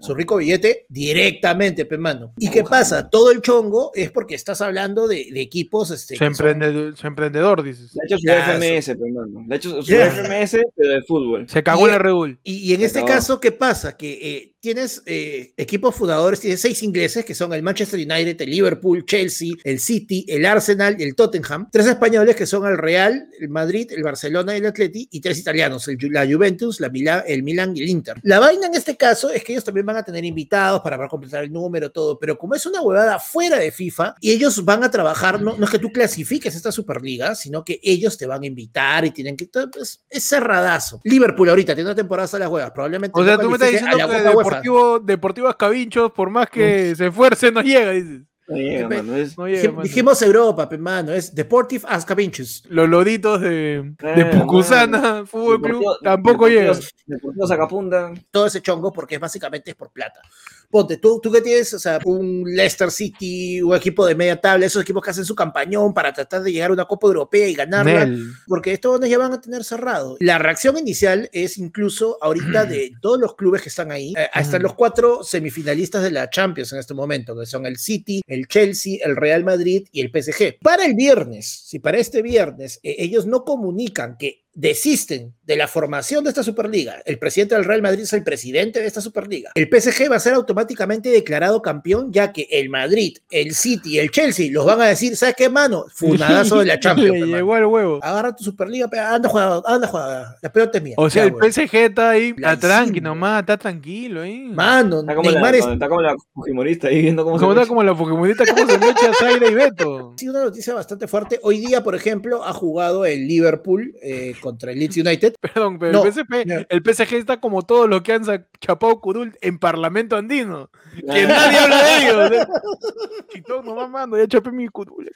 su rico billete directamente, pe mano. ¿Y qué pasa? Todo el chongo es porque estás hablando de, de equipos. Este, Su son- emprendedor, su emprendedor, dices. Le ha hecho su FMS, pero no. Le ha hecho su. FMS, pero de fútbol. Se cagó Y- en la Red Y, y en este acabó. caso, ¿qué pasa? Que eh, tienes eh, equipos fundadores, tienes seis ingleses, que son el Manchester United, el Liverpool, Chelsea, el City, el Arsenal y el Tottenham. Tres españoles, que son el Real, el Madrid, el Barcelona y el Atleti. Y tres italianos, el, la Juventus, la Milán, el Milan y el Inter. La vaina en este caso es que ellos también van a tener invitados para, para completar el número, todo. Pero como es una huevada fuera de FIFA, y ellos van a trabajar, no, no es que tú clasifiques esta Superliga, sino que ellos te van a invitar y tienen que... pues, es cerradazo. Liverpool ahorita tiene una temporada hasta las huevas. Probablemente O sea, no tú me estás a diciendo que. Deportivo, Deportivo Ascavinchos, por más que se esfuerce, no llega, dices. No llega, Pe- mano, es- No llega, Dij- mano. Dijimos Europa, pe, mano, es Deportive Ascavinchus. Los loditos de, de Eh, Pucusana Fútbol Club tampoco Deportivo- llegan. Deportivo Sacapunta. todo ese chongo porque es básicamente es por plata. Ponte, tú, tú que tienes, o sea, un Leicester City, un equipo de media tabla, esos equipos que hacen su campañón para tratar de llegar a una Copa Europea y ganarla, Nel. porque estos ya van a tener cerrado. La reacción inicial es incluso ahorita de todos los clubes que están ahí, eh, hasta Ujú. los cuatro semifinalistas de la Champions en este momento, que son el City, el Chelsea, el Real Madrid y el PSG. Para el viernes, si para este viernes eh, ellos no comunican que desisten de la formación de esta Superliga, el presidente del Real Madrid es el presidente de esta Superliga, el PSG va a ser automáticamente declarado campeón, ya que el Madrid, el City y el Chelsea los van a decir, ¿sabes qué, mano? Funadazo de la Champions. Le llegó al huevo. Agarra tu Superliga, pe, anda a jugar, anda a jugar, la pelota es mía. O sea, Ya, el güey. PSG está ahí, está tranqui nomás, está tranquilo ahí. Mano, Está como, la, es está como la Fujimorista ahí viendo cómo se está como la Pokémonita, ¿cómo se le echa Zaire y Beto? Sí, una noticia bastante fuerte. Hoy día, por ejemplo, ha jugado el Liverpool eh, contra el Leeds United. Perdón, pero No, el, PSG, no. el PSG está como todo lo que han chapado Curul en Parlamento Andino. Que nadie habla de ellos. ¿eh? Chitón nomás, mano, ya chapé mi Curul.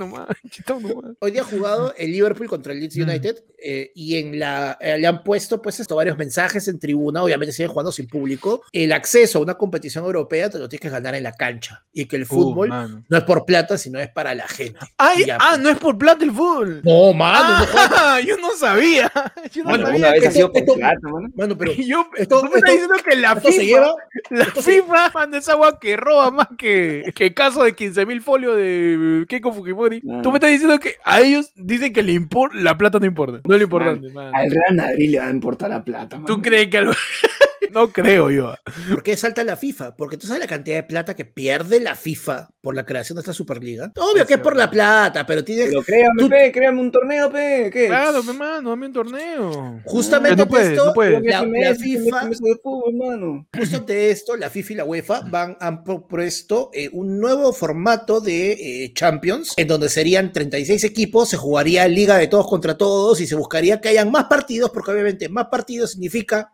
Nomás, chitón nomás. Hoy día ha jugado el Liverpool contra el Leeds Mm. United eh, y en la, eh, le han puesto pues esto, varios mensajes en tribuna, obviamente siguen jugando sin público. El acceso a una competición europea te lo tienes que ganar en la cancha y que el Uh, fútbol no es por plata, sino es para la gente. Ay, Ya, ah, pues. no es por plata el fútbol. No, mano, no. Ah, yo no sabía. Yo no Bueno, sabía. Una vez ha esto- sido por esto- plata, mano. Mano, pero yo, esto- tú me estás esto- diciendo que la esto se FIFA, lleva la FIFA, man, esa agua que roba más que, que caso de 15 mil folios de Keiko Fujimori. Tú me estás diciendo que a ellos dicen que le impor- la plata no importa. No le importante, man. Al Real Madrid le va a importar la plata, mano. ¿Tú crees que algo... No creo yo. ¿Por qué salta la FIFA? Porque tú sabes la cantidad de plata que pierde la FIFA por la creación de esta Superliga. Obvio que es por la plata, pero tiene Pero créame, Tú- pe, créame un torneo, pe. ¿Qué? Claro, mi hermano, dame un torneo. justamente no puedes, esto, no puedes. la, FIFA, de mano. justo ante esto, la FIFA y la UEFA van, han propuesto eh, un nuevo formato de eh, Champions, en donde serían 36 equipos, se jugaría liga de todos contra todos y se buscaría que hayan más partidos, porque obviamente más partidos significa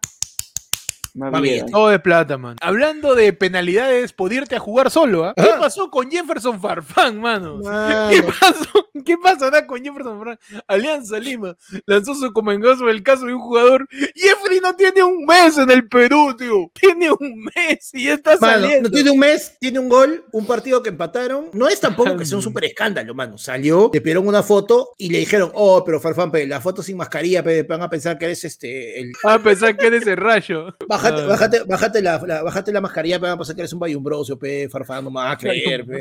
Todo de plata, man. Hablando de penalidades, por irte a jugar solo, ¿ah? ¿Qué Ah. pasó con Jefferson Farfán, mano? ¿Qué pasó? ¿Qué pasará con Jefferson Farfán? Alianza Lima lanzó su comengoso el caso de un jugador. Jeffrey no tiene un mes en el Perú, tío. Tiene un mes y ya está Mano, saliendo. no tiene un mes, tiene un gol, un partido que empataron. No es tampoco que sea un super escándalo, mano. Salió, le pidieron una foto y le dijeron, oh, pero Farfán, pe, la foto sin mascarilla, pe, van a pensar que eres este, el... A pesar que eres el rayo. Bájate, bájate, bájate, la, la- bájate la mascarilla, pe, van a pensar que eres un bayumbroso, pe, Farfán, no vas a creer, pe.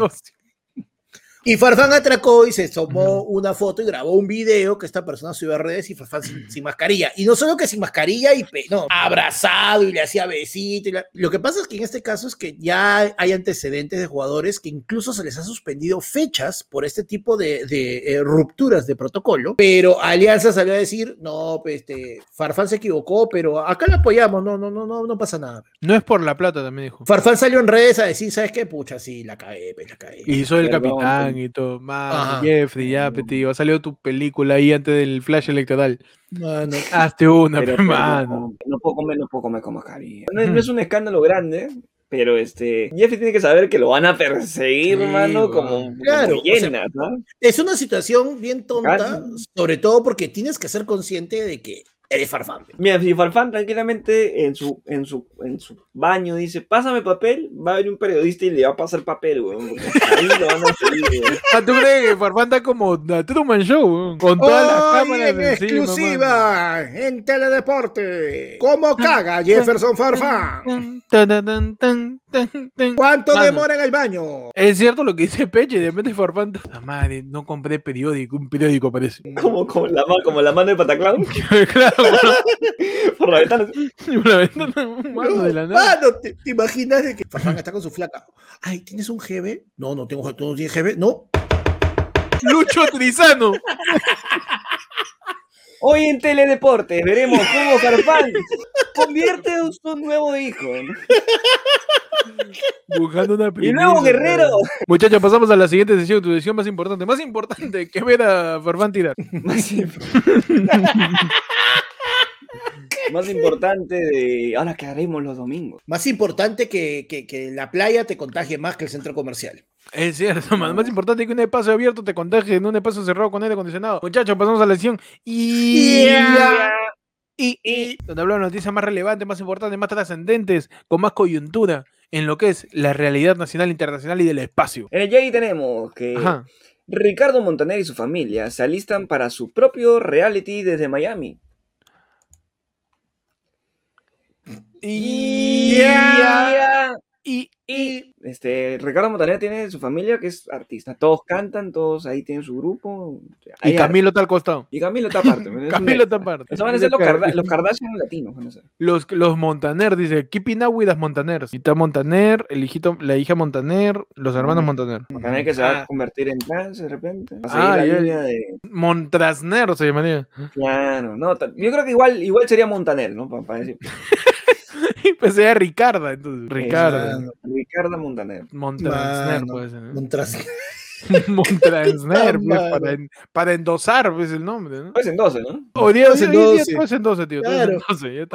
Y Farfán atracó y se tomó una foto y grabó un video que esta persona subió a redes y Farfán sin, sin mascarilla. Y no solo que sin mascarilla y pe- no, abrazado y le hacía besito. y la- Lo que pasa es que en este caso es que ya hay antecedentes de jugadores que incluso se les ha suspendido fechas por este tipo de, de, eh, rupturas de protocolo. Pero Alianza salió a decir, no, pues, este, Farfán se equivocó, pero acá lo apoyamos, no, no, no, no, no pasa nada. No es por la plata, también dijo. Farfán salió en redes a decir, ¿sabes qué? Pucha, sí, la cagué, pues, la cagué. Y soy el capitán y todo. Ajá. Jeffrey, ya, tío. Ha salido tu película ahí antes del flash electoral. Mano, Hazte una, Pero, pe, pero mano. no, no puedo comer, no puedo comer con mascarilla. No, es- no es un escándalo grande, pero este, Jeffy tiene que saber que lo van a perseguir, Sí, mano, weón. como, Claro, como o sea, ¿no? Es una situación bien tonta, sobre todo porque tienes que ser consciente de que eres Farfán. Mira, si Farfán tranquilamente en su, en su, en su baño dice, pásame papel, va a venir un periodista y le va a pasar papel, weón. Ahí lo van a seguir, weón. Ah, ¿Tú crees que Farfán está como The Truman Show? weón? Con todas las cámaras en encima, mano. exclusiva en Teledeporte. ¿Cómo caga Jefferson Farfán? Tan, tan, tan, tan, tan, tan. ¿Cuánto Mano. demora en el baño? Es cierto lo que dice Peche, de repente Farfán. La madre, no compré periódico, un periódico parece. Como, como, la, como la mano de Pataclown claro, por la ventana. una ventana, mano de la nada. Mano, ¿te, te imaginas de que Farfán está con su flaca? Ay, ¿tienes un GB? No, no tengo, ¿tú no tienes GB? No. Lucho Trizano. Hoy en Teledeportes veremos cómo Farfán convierte a su nuevo hijo. Buscando una Y primicia, luego Guerrero. Muchachos, pasamos a la siguiente sesión, tu decisión más importante. Más importante que ver a Farfán tirar. Más, Más importante de ahora que haremos los domingos. Más importante que, que, que la playa te contagie más que el centro comercial. Es cierto, man. Más importante que un espacio abierto te contagie en un espacio cerrado con aire acondicionado. Muchachos, pasamos a la sesión. Y. Y, y, donde hablamos de noticias más relevantes, más importantes, más trascendentes, con más coyuntura en lo que es la realidad nacional, internacional y del espacio. En el Yay tenemos que Ajá. Ricardo Montaner y su familia se alistan para su propio reality desde Miami. Y. Y. Y este, Ricardo Montaner tiene su familia que es artista. Todos cantan, todos ahí tienen su grupo. Y Camilo está al costado. Y Camilo está aparte. Camilo está aparte. Eso van a ser los, Karda- los Kardashian latinos. van a ser. Los, los Montaner, dice, keeping up with las Montaner. Y está Montaner, el hijito, la hija Montaner, los hermanos Mm. Montaner. Montaner que se va Ah. a convertir en trans de repente. Va a Ah, la ya, línea de. Montrasner se llamaría. Claro, no, yo creo que igual, igual sería Montaner, ¿no? Pa- Para, decir. Pues era Ricarda, entonces. Ricardo. Mano, Ricardo Montaner. Montrasner Mano. puede ser. ¿no? Montrasner, pues, para, en- para endosar, pues el nombre, ¿no? Pues en 12, ¿no? Hoy día, Todo es hoy en día 12. todo es en 12, tío. en Claro. 12, ya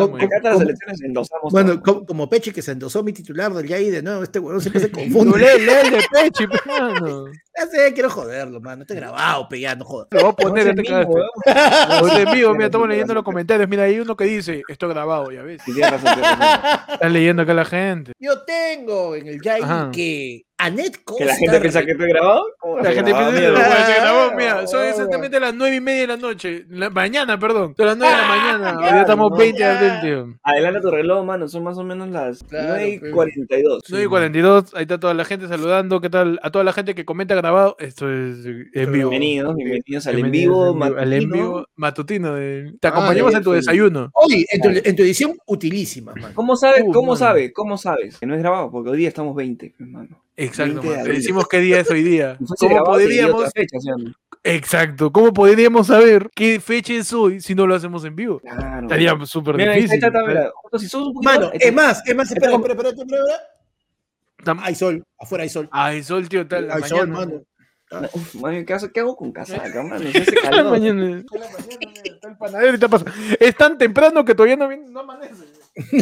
endosamos. Bueno, todo. como, como Peche que se endosó mi titular del Yay de nuevo, este huevón siempre se confunde. Lee, lee el de Pechi, pues, mano. Ya sé, quiero joderlo, mano. Está grabado, pe, ya, no jodas. Lo voy a No poner es en el este de mío, mira, estamos leyendo los comentarios. Mira, hay uno que dice, esto grabado, ya ves. razón, tienes razón, tienes razón. Está leyendo acá la gente. Yo tengo en el Yay Ajá. que Anet Costa. Que la gente piensa que estoy grabado. ¿Cómo La gente piensa que se grabó, mira, son Ah, exactamente las nueve y media de la noche. La mañana, perdón. Son las nueve de la mañana. Hoy día estamos no, 20 de ya. abril, tío. Adelanta tu reloj, mano. Son más o menos las Claro, 9 y pe. 42. 9 y 42, ahí está toda la gente saludando. ¿Qué tal? A toda la gente que comenta grabado. Esto es en vivo. Bienvenidos, bienvenidos al en vivo. al en matutino. vivo matutino. de- Te Ah, acompañamos en tu desayuno. Hoy, en tu, en tu edición utilísima, mano. ¿Cómo sabes? Uh, ¿Cómo mano. sabes? ¿Cómo sabes? Que no es grabado, porque hoy día estamos 20, hermano. Exacto, 20 de man. Te abril. decimos qué día es hoy día. ¿Cómo podríamos, exacto, cómo podríamos saber qué fecha es hoy si no lo hacemos en vivo? Claro. Estaría súper difícil. está, está, mira. Justo Si sos un poquito Mano, es más, es más, espera, espera, espera, espera, espera. Tam- Hay sol, afuera hay sol. Ay, sol, tío, tal, Hay sol, mano. Uf, ¿qué, hago, ¿Qué hago con casaca, mano? Si hace La calor. mañana. Está el panadero y te pasa. Es tan temprano que todavía no, viene- no amanece.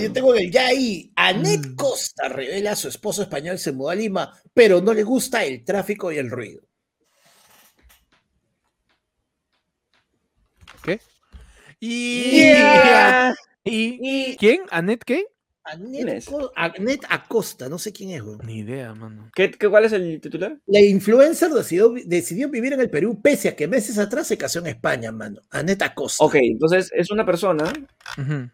Yo tengo en el Yay. Mm. Anet Costa revela a su esposo español se mudó a Lima, pero no le gusta el tráfico y el ruido. ¿Qué? Y... Yeah. ¿Y quién? ¿Anet qué? Anet, Acosta, no sé quién es, weón. Ni idea, mano. ¿Qué, qué, ¿Cuál es el titular? La influencer decidió, decidió vivir en el Perú pese a que meses atrás se casó en España, mano. Anet Acosta. Ok, entonces es una persona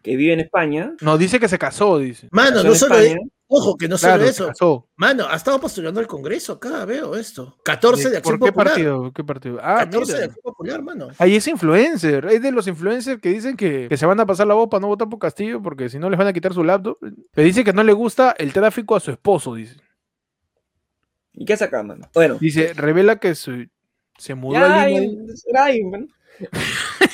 que vive en España. No, dice que se casó, dice. Mano, casó no en solo, España, Ojo, que no Claro, solo eso. Mano, ha estado postulando al Congreso acá, veo esto. 14 de, Acción ¿Por qué Popular. partido? ¿Qué partido? Ah, 14 de mira. Acción Popular, mano. Ahí es influencer, es de los influencers que dicen que, que se van a pasar la voz para no votar por Castillo porque si no les van a quitar su laptop. Le dice que no le gusta el tráfico a su esposo, dice. ¿Y qué hace acá, mano? Bueno. Dice, revela que su- se mudó Ya, a Lima. ahí,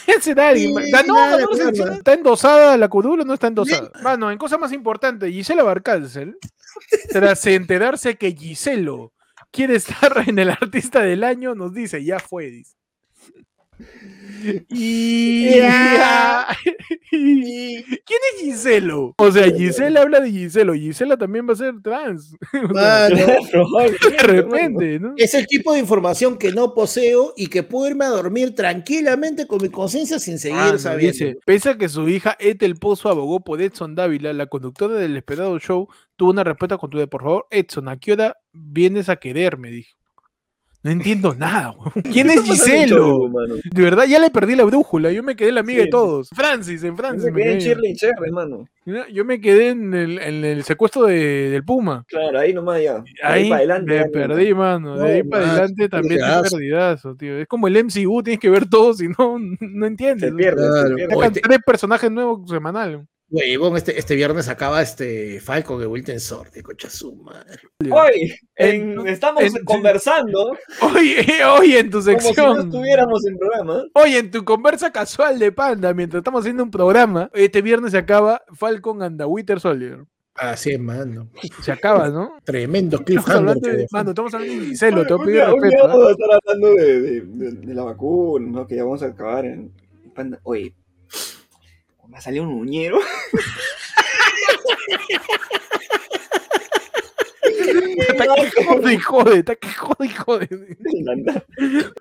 Sí, elección. ¿Está endosada la curula o no está endosada? Mano, en cosa más importante, Gisela Barcárcel, tras enterarse que Giselo quiere estar en el artista del año, nos dice, ya fue, dice. Y... ¿Quién es Giselo? O sea, Gisela habla de Giselo. Gisela también va a ser trans. Mano, de repente, ¿no? es el tipo de información que no poseo y que puedo irme a dormir tranquilamente con mi conciencia sin seguir Ah, sabiendo. dice, pese a que su hija Ethel Pozo abogó por Edson Dávila, la conductora del esperado show tuvo una respuesta contundente. Por favor, Edson, ¿a qué hora vienes a quererme? Dijo. No entiendo nada, weón. ¿Quién es ¿Qué pasa en el show, Giselo? De verdad, ya le perdí la brújula. Yo me quedé la amiga de todos. Francis, en Yo Francis. me me quedé en. Shirley y Cherry, mano. Mira, Yo me quedé en el, en el secuestro de- del Puma. Claro, ahí nomás ya. De Ahí para adelante. me ya, perdí, mano. De No, ahí para adelante también pedazo. perdidazo, tío. Es como el MCU, tienes que ver todo, si no, no entiendes. Se pierde, Claro. se pierde. Oye, Sacan te- tres personajes nuevos semanal. Huevón, este, este viernes acaba este Falcon de Wilton Sorte, cocha su madre. Hoy en- En- estamos en- conversando Oye, oye, en tu como si no sección. estuviéramos en programa. Oye, en tu conversa casual de panda, mientras estamos haciendo un programa, este viernes se acaba Falcon and the Winter Soldier. Así es, mano. Se acaba, ¿no? Tremendo Estamos cliffhanger. de, mano, estamos hablando de Giselo, te voy a un, pedir día, un día respeto. ¿eh? vamos a estar hablando de, de- de- de la vacuna, ¿no? que ya vamos a acabar en Panda. Oye, me ha salido un uñero. Está que jode jode, está que jode y jode.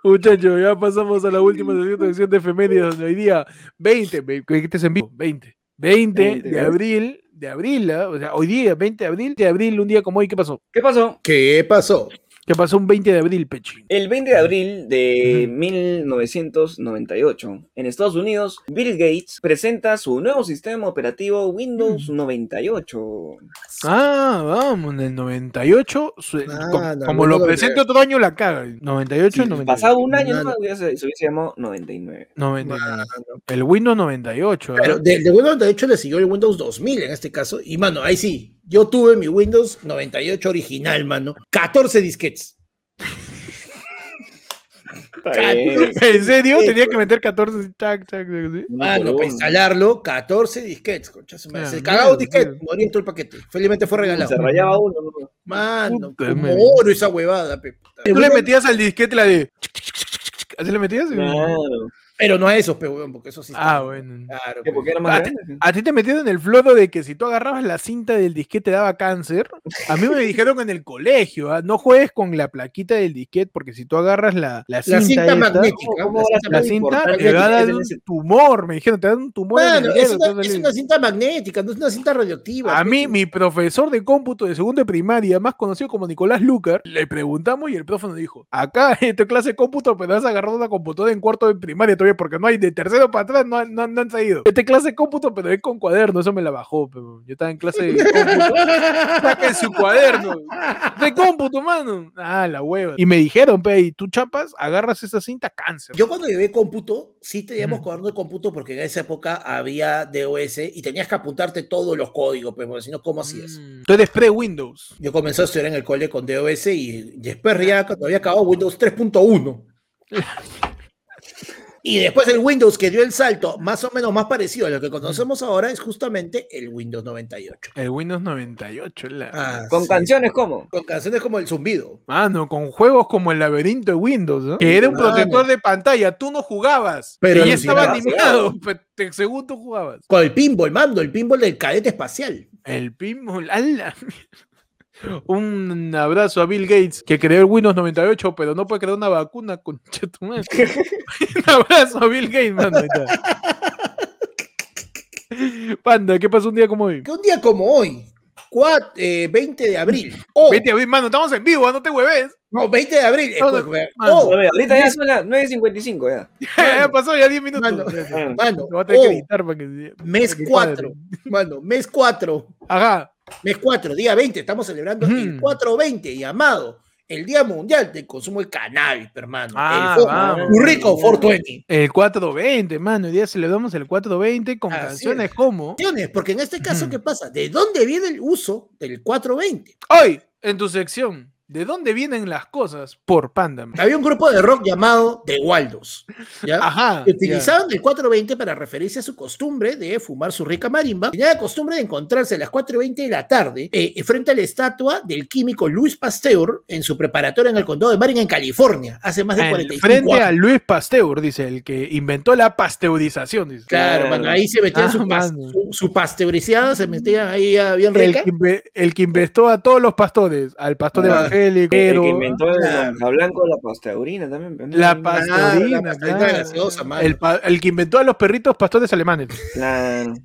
Muchachos, ya pasamos a la última sesión de sección de efemérides, donde hoy día 20, ve- que este es en vivo, 20, 20 20, de ¿eh? abril, de abril, ¿ah? o sea, hoy día, 20 de abril, de abril, un día como hoy, ¿qué pasó? ¿Qué pasó? ¿Qué pasó? ¿Qué pasó un 20 de abril, Pechi? El 20 de abril de Ujú. 1998, en Estados Unidos, Bill Gates presenta su nuevo sistema operativo Windows 98. Ah, vamos, en el 98, su- Ah, co- no, como no lo creo. otro año la caga. 98, Sí, 98. Pasado un año ya se, se hubiese llamado 99. 90. Mano. El Windows 98. Pero de, de Windows 98 le siguió el Windows 2000 en este caso. Y mano, ahí sí, yo tuve mi Windows 98 original, mano. 14 disquetes. ¿En serio? Tenía pues. que meter 14. Chac, chac, ¿sí? Mano, para instalarlo, 14 disquetes, concha. Ah, Se mierda, cagaba un disquete, moría en todo el paquete. Felizmente fue regalado. Se rayaba uno. ¿no? Mano, Puta como oro esa huevada, pe. Tú le metías al disquete la de. ¿Así le metías? Claro. Pero no a esos, pe, huevón, porque eso sí. Ah, bueno. Claro, ¿Qué, pe. Porque era más Ah, grande. A ti te metieron en el floro de que si tú agarrabas la cinta del disquete te daba cáncer. A mí me dijeron en el colegio, ¿ah? no juegues con la plaquita del disquete porque si tú agarras la, la cinta, La cinta esta, magnética. ¿Cómo la cinta te va a dar un tumor. Me dijeron, te dan un tumor. en el es una, es cinta magnética, no es una cinta radioactiva. A mí, mi profesor de cómputo de segundo de primaria, más conocido como Nicolás Lucar, le preguntamos y el profe nos dijo, acá en tu clase de cómputo, pero has agarrado una computadora en cuarto de primaria todavía, porque no hay de tercero para atrás, no, han- no, han- no han salido. Este clase de cómputo, pero es con cuaderno, eso me la bajó, pero yo estaba en clase de cómputo. Saquen su cuaderno. De cómputo, mano. Ah, la hueva. Y me dijeron, pe, y tú chapas, agarras esa cinta cáncer. Yo cuando llevé cómputo, sí teníamos Ujú. cuaderno de cómputo porque en esa época había DOS y tenías que apuntarte todos los códigos, pero porque si no, ¿cómo hacías? Mm, Tú eres pre-Windows. Yo comencé a estudiar en el cole con DOS y después ya cuando había acabado Windows 3.1. Y después el Windows que dio el salto, más o menos más parecido a lo que conocemos ahora, es justamente el Windows 98. El Windows 98. La... Ah, Con sí. canciones como. Con canciones como el zumbido. Mano, con juegos como el laberinto de Windows, ¿no? Que era un Mano. protector de pantalla, tú no jugabas, Pero ya estaba animado, pero te- según tú jugabas. Con el pinball, mando, el pinball del cadete espacial. El pinball, ala. Un abrazo a Bill Gates que creó el Windows 98, pero no puede crear una vacuna con tu madre. Un abrazo a Bill Gates, mano. Panda, ¿qué pasó un día como hoy? Que un día como hoy, cuat- eh, 20 de abril. Oh, Vete a ver, mano, estamos en vivo, no te hueves. no, 20 de abril. No, no, escucha, mano. oh, ahorita ya son las 9.55 ya. ya pasó ya 10 minutos. Mano. Mano, voy a tener que oh, editar para que mes para que 4. cuadre. Mano, mes 4. Ajá. Mes 4, día 20, estamos celebrando el Ujú. 420, llamado el Día Mundial del Consumo de Cannabis, hermano. Ah, el vamos. Muy rico, 420. El 420, mano. Hoy día celebramos el 420 con Así canciones es. como. Porque en este caso, Ujú. ¿qué pasa? ¿De dónde viene el uso del 420? Hoy, en tu sección, ¿de dónde vienen las cosas? Por Panda. Había un grupo de rock llamado The Waldos, ¿ya? Ajá. que utilizaban el 420 para referirse a su costumbre de fumar su rica marimba. Tenía la costumbre de encontrarse a las 4.20 de la tarde eh, frente a la estatua del químico Luis Pasteur en su preparatoria en el condado de Marin, en California, hace más de En 45 frente años. a Luis Pasteur, dice, el que inventó la pasteurización. Dice. Claro, Claro. mano, ahí se metían Ah, su, pasteurizada, se metían ahí ya bien El rica. que, el que inventó a todos los pastores, al pastor Ah, evangélico, El pero que inventó el Claro. blanco, la pasteurina también. ¿no? la Mm, pastorina, la claro. mano. el, pa- el que inventó a los perritos pastores alemanes. Claro.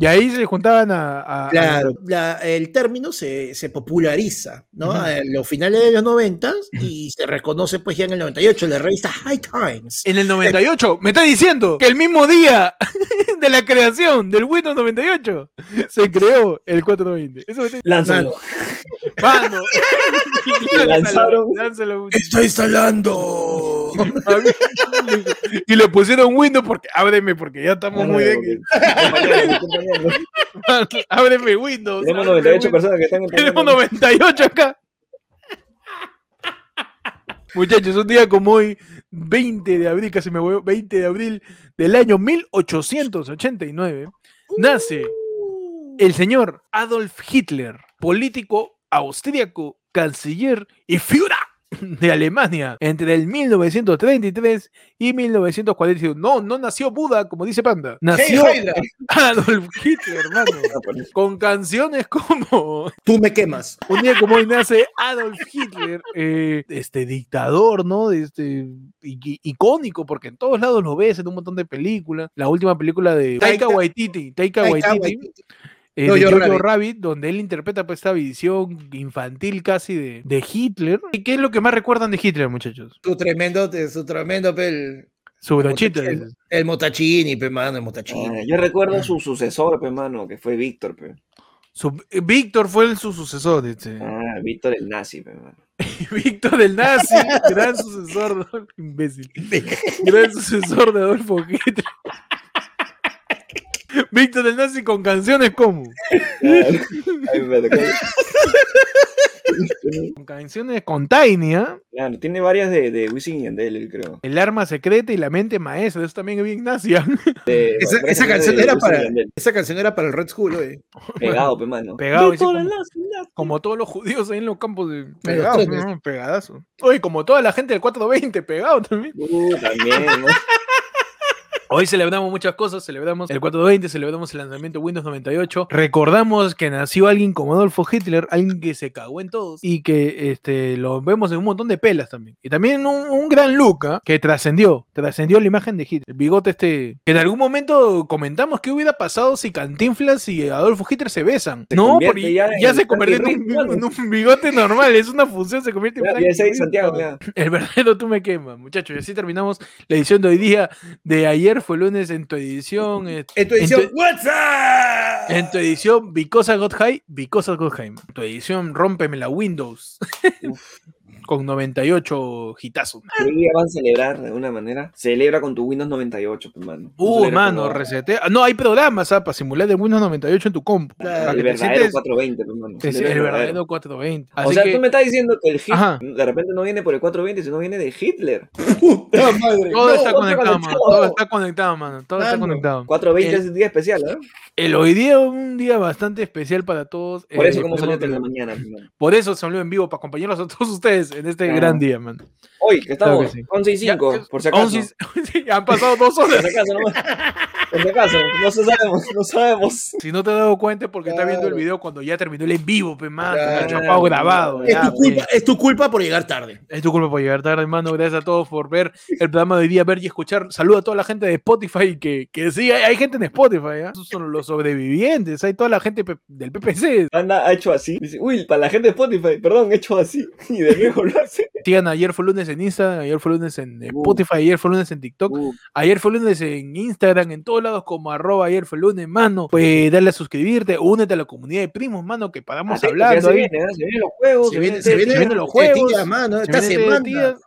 Y ahí se juntaban a... a- a- Claro, la- el término se, se populariza, ¿no? Ujú. A los finales de los 90 y se reconoce pues ya en el 98 en la revista High Times. En el 98, me está diciendo que el mismo día de la creación del Windows 98 se creó el 420. Eso me está- Lánzalo. Mano. Y lanzaron. Lánzalo. ¡Está instalando! y le pusieron Windows porque ábreme porque ya estamos muy compañero, compañero. ábreme Windows. Tenemos ábreme 98 Windows. personas que están Tenemos entendiendo. 98 acá. Muchachos, un día como hoy, 20 de abril, casi me voy, 20 de abril del año 1889, nace el señor Adolf Hitler, político austríaco, canciller y Führer de Alemania entre el 1933 y 1941. No, no nació Buda, como dice Panda. Nació Hey, Adolf Hitler, hermano. Ah. Con canciones como Tú me quemas. un día como hoy nace Adolf Hitler, eh, este dictador, ¿no? Este, icónico, porque en todos lados lo ves en un montón de películas. La última película de Taika Taika- Waititi, Taika Waititi. Eh, Jojo de Jojo Rabbit. Rabbit, donde él interpreta pues, esta visión infantil casi de, de Hitler. ¿Y qué es lo que más recuerdan de Hitler, muchachos? Su tremendo, su tremendo, pe, el, Su brochita. el, el Motachini, pe, mano, el Motachini. Ah, yo recuerdo su sucesor, pe, mano, que fue Víctor, pe. Su- eh, Víctor fue el- su sucesor, dice. Ah, Víctor el nazi, pe, mano. Víctor el nazi, gran sucesor, ¿no? imbécil. Gran sucesor de Adolfo Hitler. Víctor el nazi con canciones como. Con canciones con Tiny, ¿ah? Claro, tiene varias de, de Wisin y Yandel, creo. El arma secreta y la mente maestra. Eso también es bien nazi. ¿ah? De- Esa, canción de era para, esa canción era para el Red School, oye. Pegado, pe, mano. Pegado, como- todos los judíos ahí en los campos de. Pegado. ¿no? pegadazo. Oye, como toda la gente del 420, pegado también. Uh, también, ¿no? Hoy celebramos muchas cosas, celebramos el 420, celebramos el lanzamiento de Windows 98, recordamos que nació alguien como Adolfo Hitler, alguien que se cagó en todos y que este, lo vemos en un montón de pelas también. Y también un, un gran look ¿ah? que trascendió, trascendió la imagen de Hitler. El bigote este, que en algún momento comentamos qué hubiera pasado si Cantinflas y Adolfo Hitler se besan. Se no, porque ya se convirtió en un, Rizzo, en un bigote normal, es una función, se convierte en Ya. Santiago. El verdadero tú me quemas, muchachos. Y así terminamos la edición de hoy día. De ayer fue lunes en tu edición. eh, En tu edición, en tu- WhatsApp. En tu edición, Because I Got High, Because I Got High. En tu edición, Rómpeme la Windows. Con 98 hitazos. Hoy día van a celebrar de alguna manera. Celebra con tu Windows 98, pe, mano. No Uh, celebra mano, como resetea. No, hay programas ¿ah? para simular de Windows 98 en tu compu. Claro, Para El verdadero sientes- 420, pe, mano. el verdadero 420. O Así sea, que, tú me estás diciendo que el hit Ajá. de repente no viene por el 420, sino viene de Hitler. Puta madre. todo No, está no, conectado, no, mano. no. Todo está conectado, mano. Todo está conectado. 420 El- es un día especial, ¿no? El hoy día un día bastante especial para todos. Por eh, eso, como salió en la mañana, mano. Por eso salió en vivo, para acompañarlos a todos ustedes en este gran día, man. Hoy, que Claro que estamos sí. 11 y 5, Ya, por si acaso. 11 sí, han pasado dos Por horas. si acaso, nomás. Por si acaso, no sabemos, no sabemos. Si no te has dado cuenta porque está viendo el Claro. video cuando ya terminó el en vivo, pe, man, con el Claro. chapado grabado. Es ya, tu, culpa, es tu culpa por llegar tarde. Es tu culpa por llegar tarde, hermano. Gracias a todos por ver el programa de hoy día, ver y escuchar. Saludo a toda la gente de Spotify, que, que sí, hay, hay gente en Spotify, ¿ah? Esos son los sobrevivientes, hay toda la gente del PPC. Anda, ha hecho así. Dice, uy, para la gente de Spotify, perdón, he hecho así. Y de viejo lo hace. Ayer fue lunes en Instagram, ayer fue lunes en Uh. Spotify, ayer fue lunes en TikTok, Uh, ayer fue lunes en Instagram, en todos lados como arroba ayer fue lunes, mano. Pues dale a suscribirte, únete a la comunidad de primos, mano, que paramos ya hablando se vienen los juegos, Se vienen los eh, juegos, mano.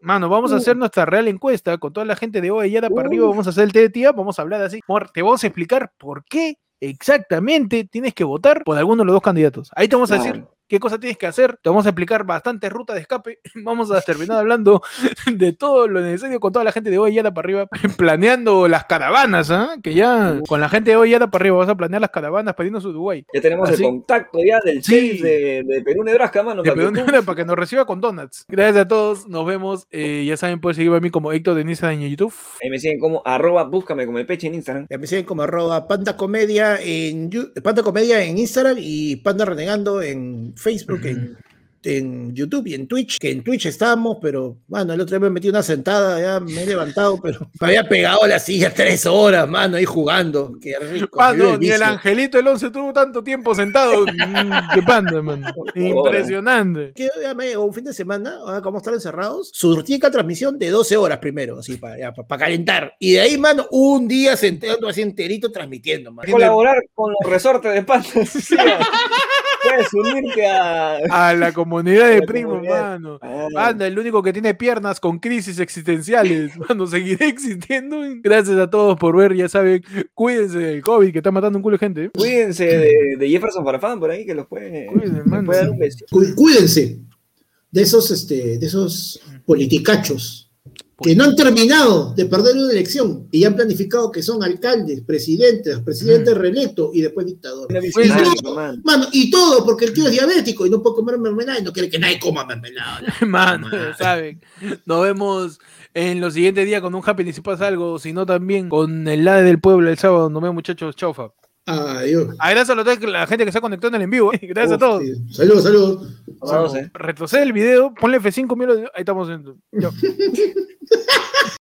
Mano, vamos a hacer nuestra real encuesta con toda la gente de hoy ya para arriba. Uf. Vamos a hacer el té de tía. Vamos a hablar así. Te vamos a explicar por qué exactamente tienes que votar por alguno de los dos candidatos. Ahí te vamos a decir. Qué cosa tienes que hacer. Te vamos a explicar bastantes rutas de escape. Vamos a terminar hablando de todo lo necesario con toda la gente de hoy ya para arriba, planeando las caravanas, ¿ah? Que ya con la gente de hoy ya para arriba vas a planear las caravanas para irnos a Uruguay. Ya tenemos Así- el contacto ya del Sí. chef de, de Perú Nebraska, mano. De para que Perú Negra para que nos reciba con donuts. Gracias a todos, nos vemos. Eh, ya saben, pueden seguirme a mí como Héctor de Instagram y en YouTube. Ahí me siguen como arroba, búscame como el peche en Instagram. Ya me siguen como arroba Panda Comedia en, Panda Comedia en Instagram y Panda Renegando en Facebook, en, en YouTube y en Twitch. Que en Twitch estábamos, pero bueno, el otro día me metí una sentada, ya me he levantado, pero me había pegado a la silla tres horas, mano, ahí jugando. Qué rico. Se vive no, el ni el angelito el 11 tuvo tanto tiempo sentado. Qué panda, man. Impresionante. Que ya me un fin de semana, ahora como estar encerrados, surtí cada transmisión de 12 horas primero, así para, para, calentar. Y de ahí, mano, un día sentado así enterito transmitiendo, mano. Colaborar con los resortes de pantas. Puedes unirte a. A la comunidad de primos, mano. Ah, Anda, el único que tiene piernas con crisis existenciales. Mano, seguiré existiendo. Gracias a todos por ver, ya saben. Cuídense del COVID que está matando un culo de gente. ¿eh? Cuídense de, de Jefferson Farfán por ahí que los puede, Cuídense, les mano. puede dar un besito. Cu- Cuídense de esos, este, de esos politicachos que no han terminado de perder una elección y han planificado que son alcaldes, presidentes, presidentes reelectos y después dictadores. Y todo, mano, y todo porque el tío es diabético y no puede comer mermelada y no quiere que nadie coma mermelada. Mano, saben. Nos vemos en los siguientes días con un happy si pasa algo, sino también con el lade del pueblo el sábado. Nos vemos, muchachos. Chaufa. Adiós. Ah, gracias a la, la gente que se ha conectado en el en vivo. ¿eh? Gracias a todos. sí. Saludos, saludos. Eh. Retrocede el video, ponle F5 mil. Ahí estamos. En...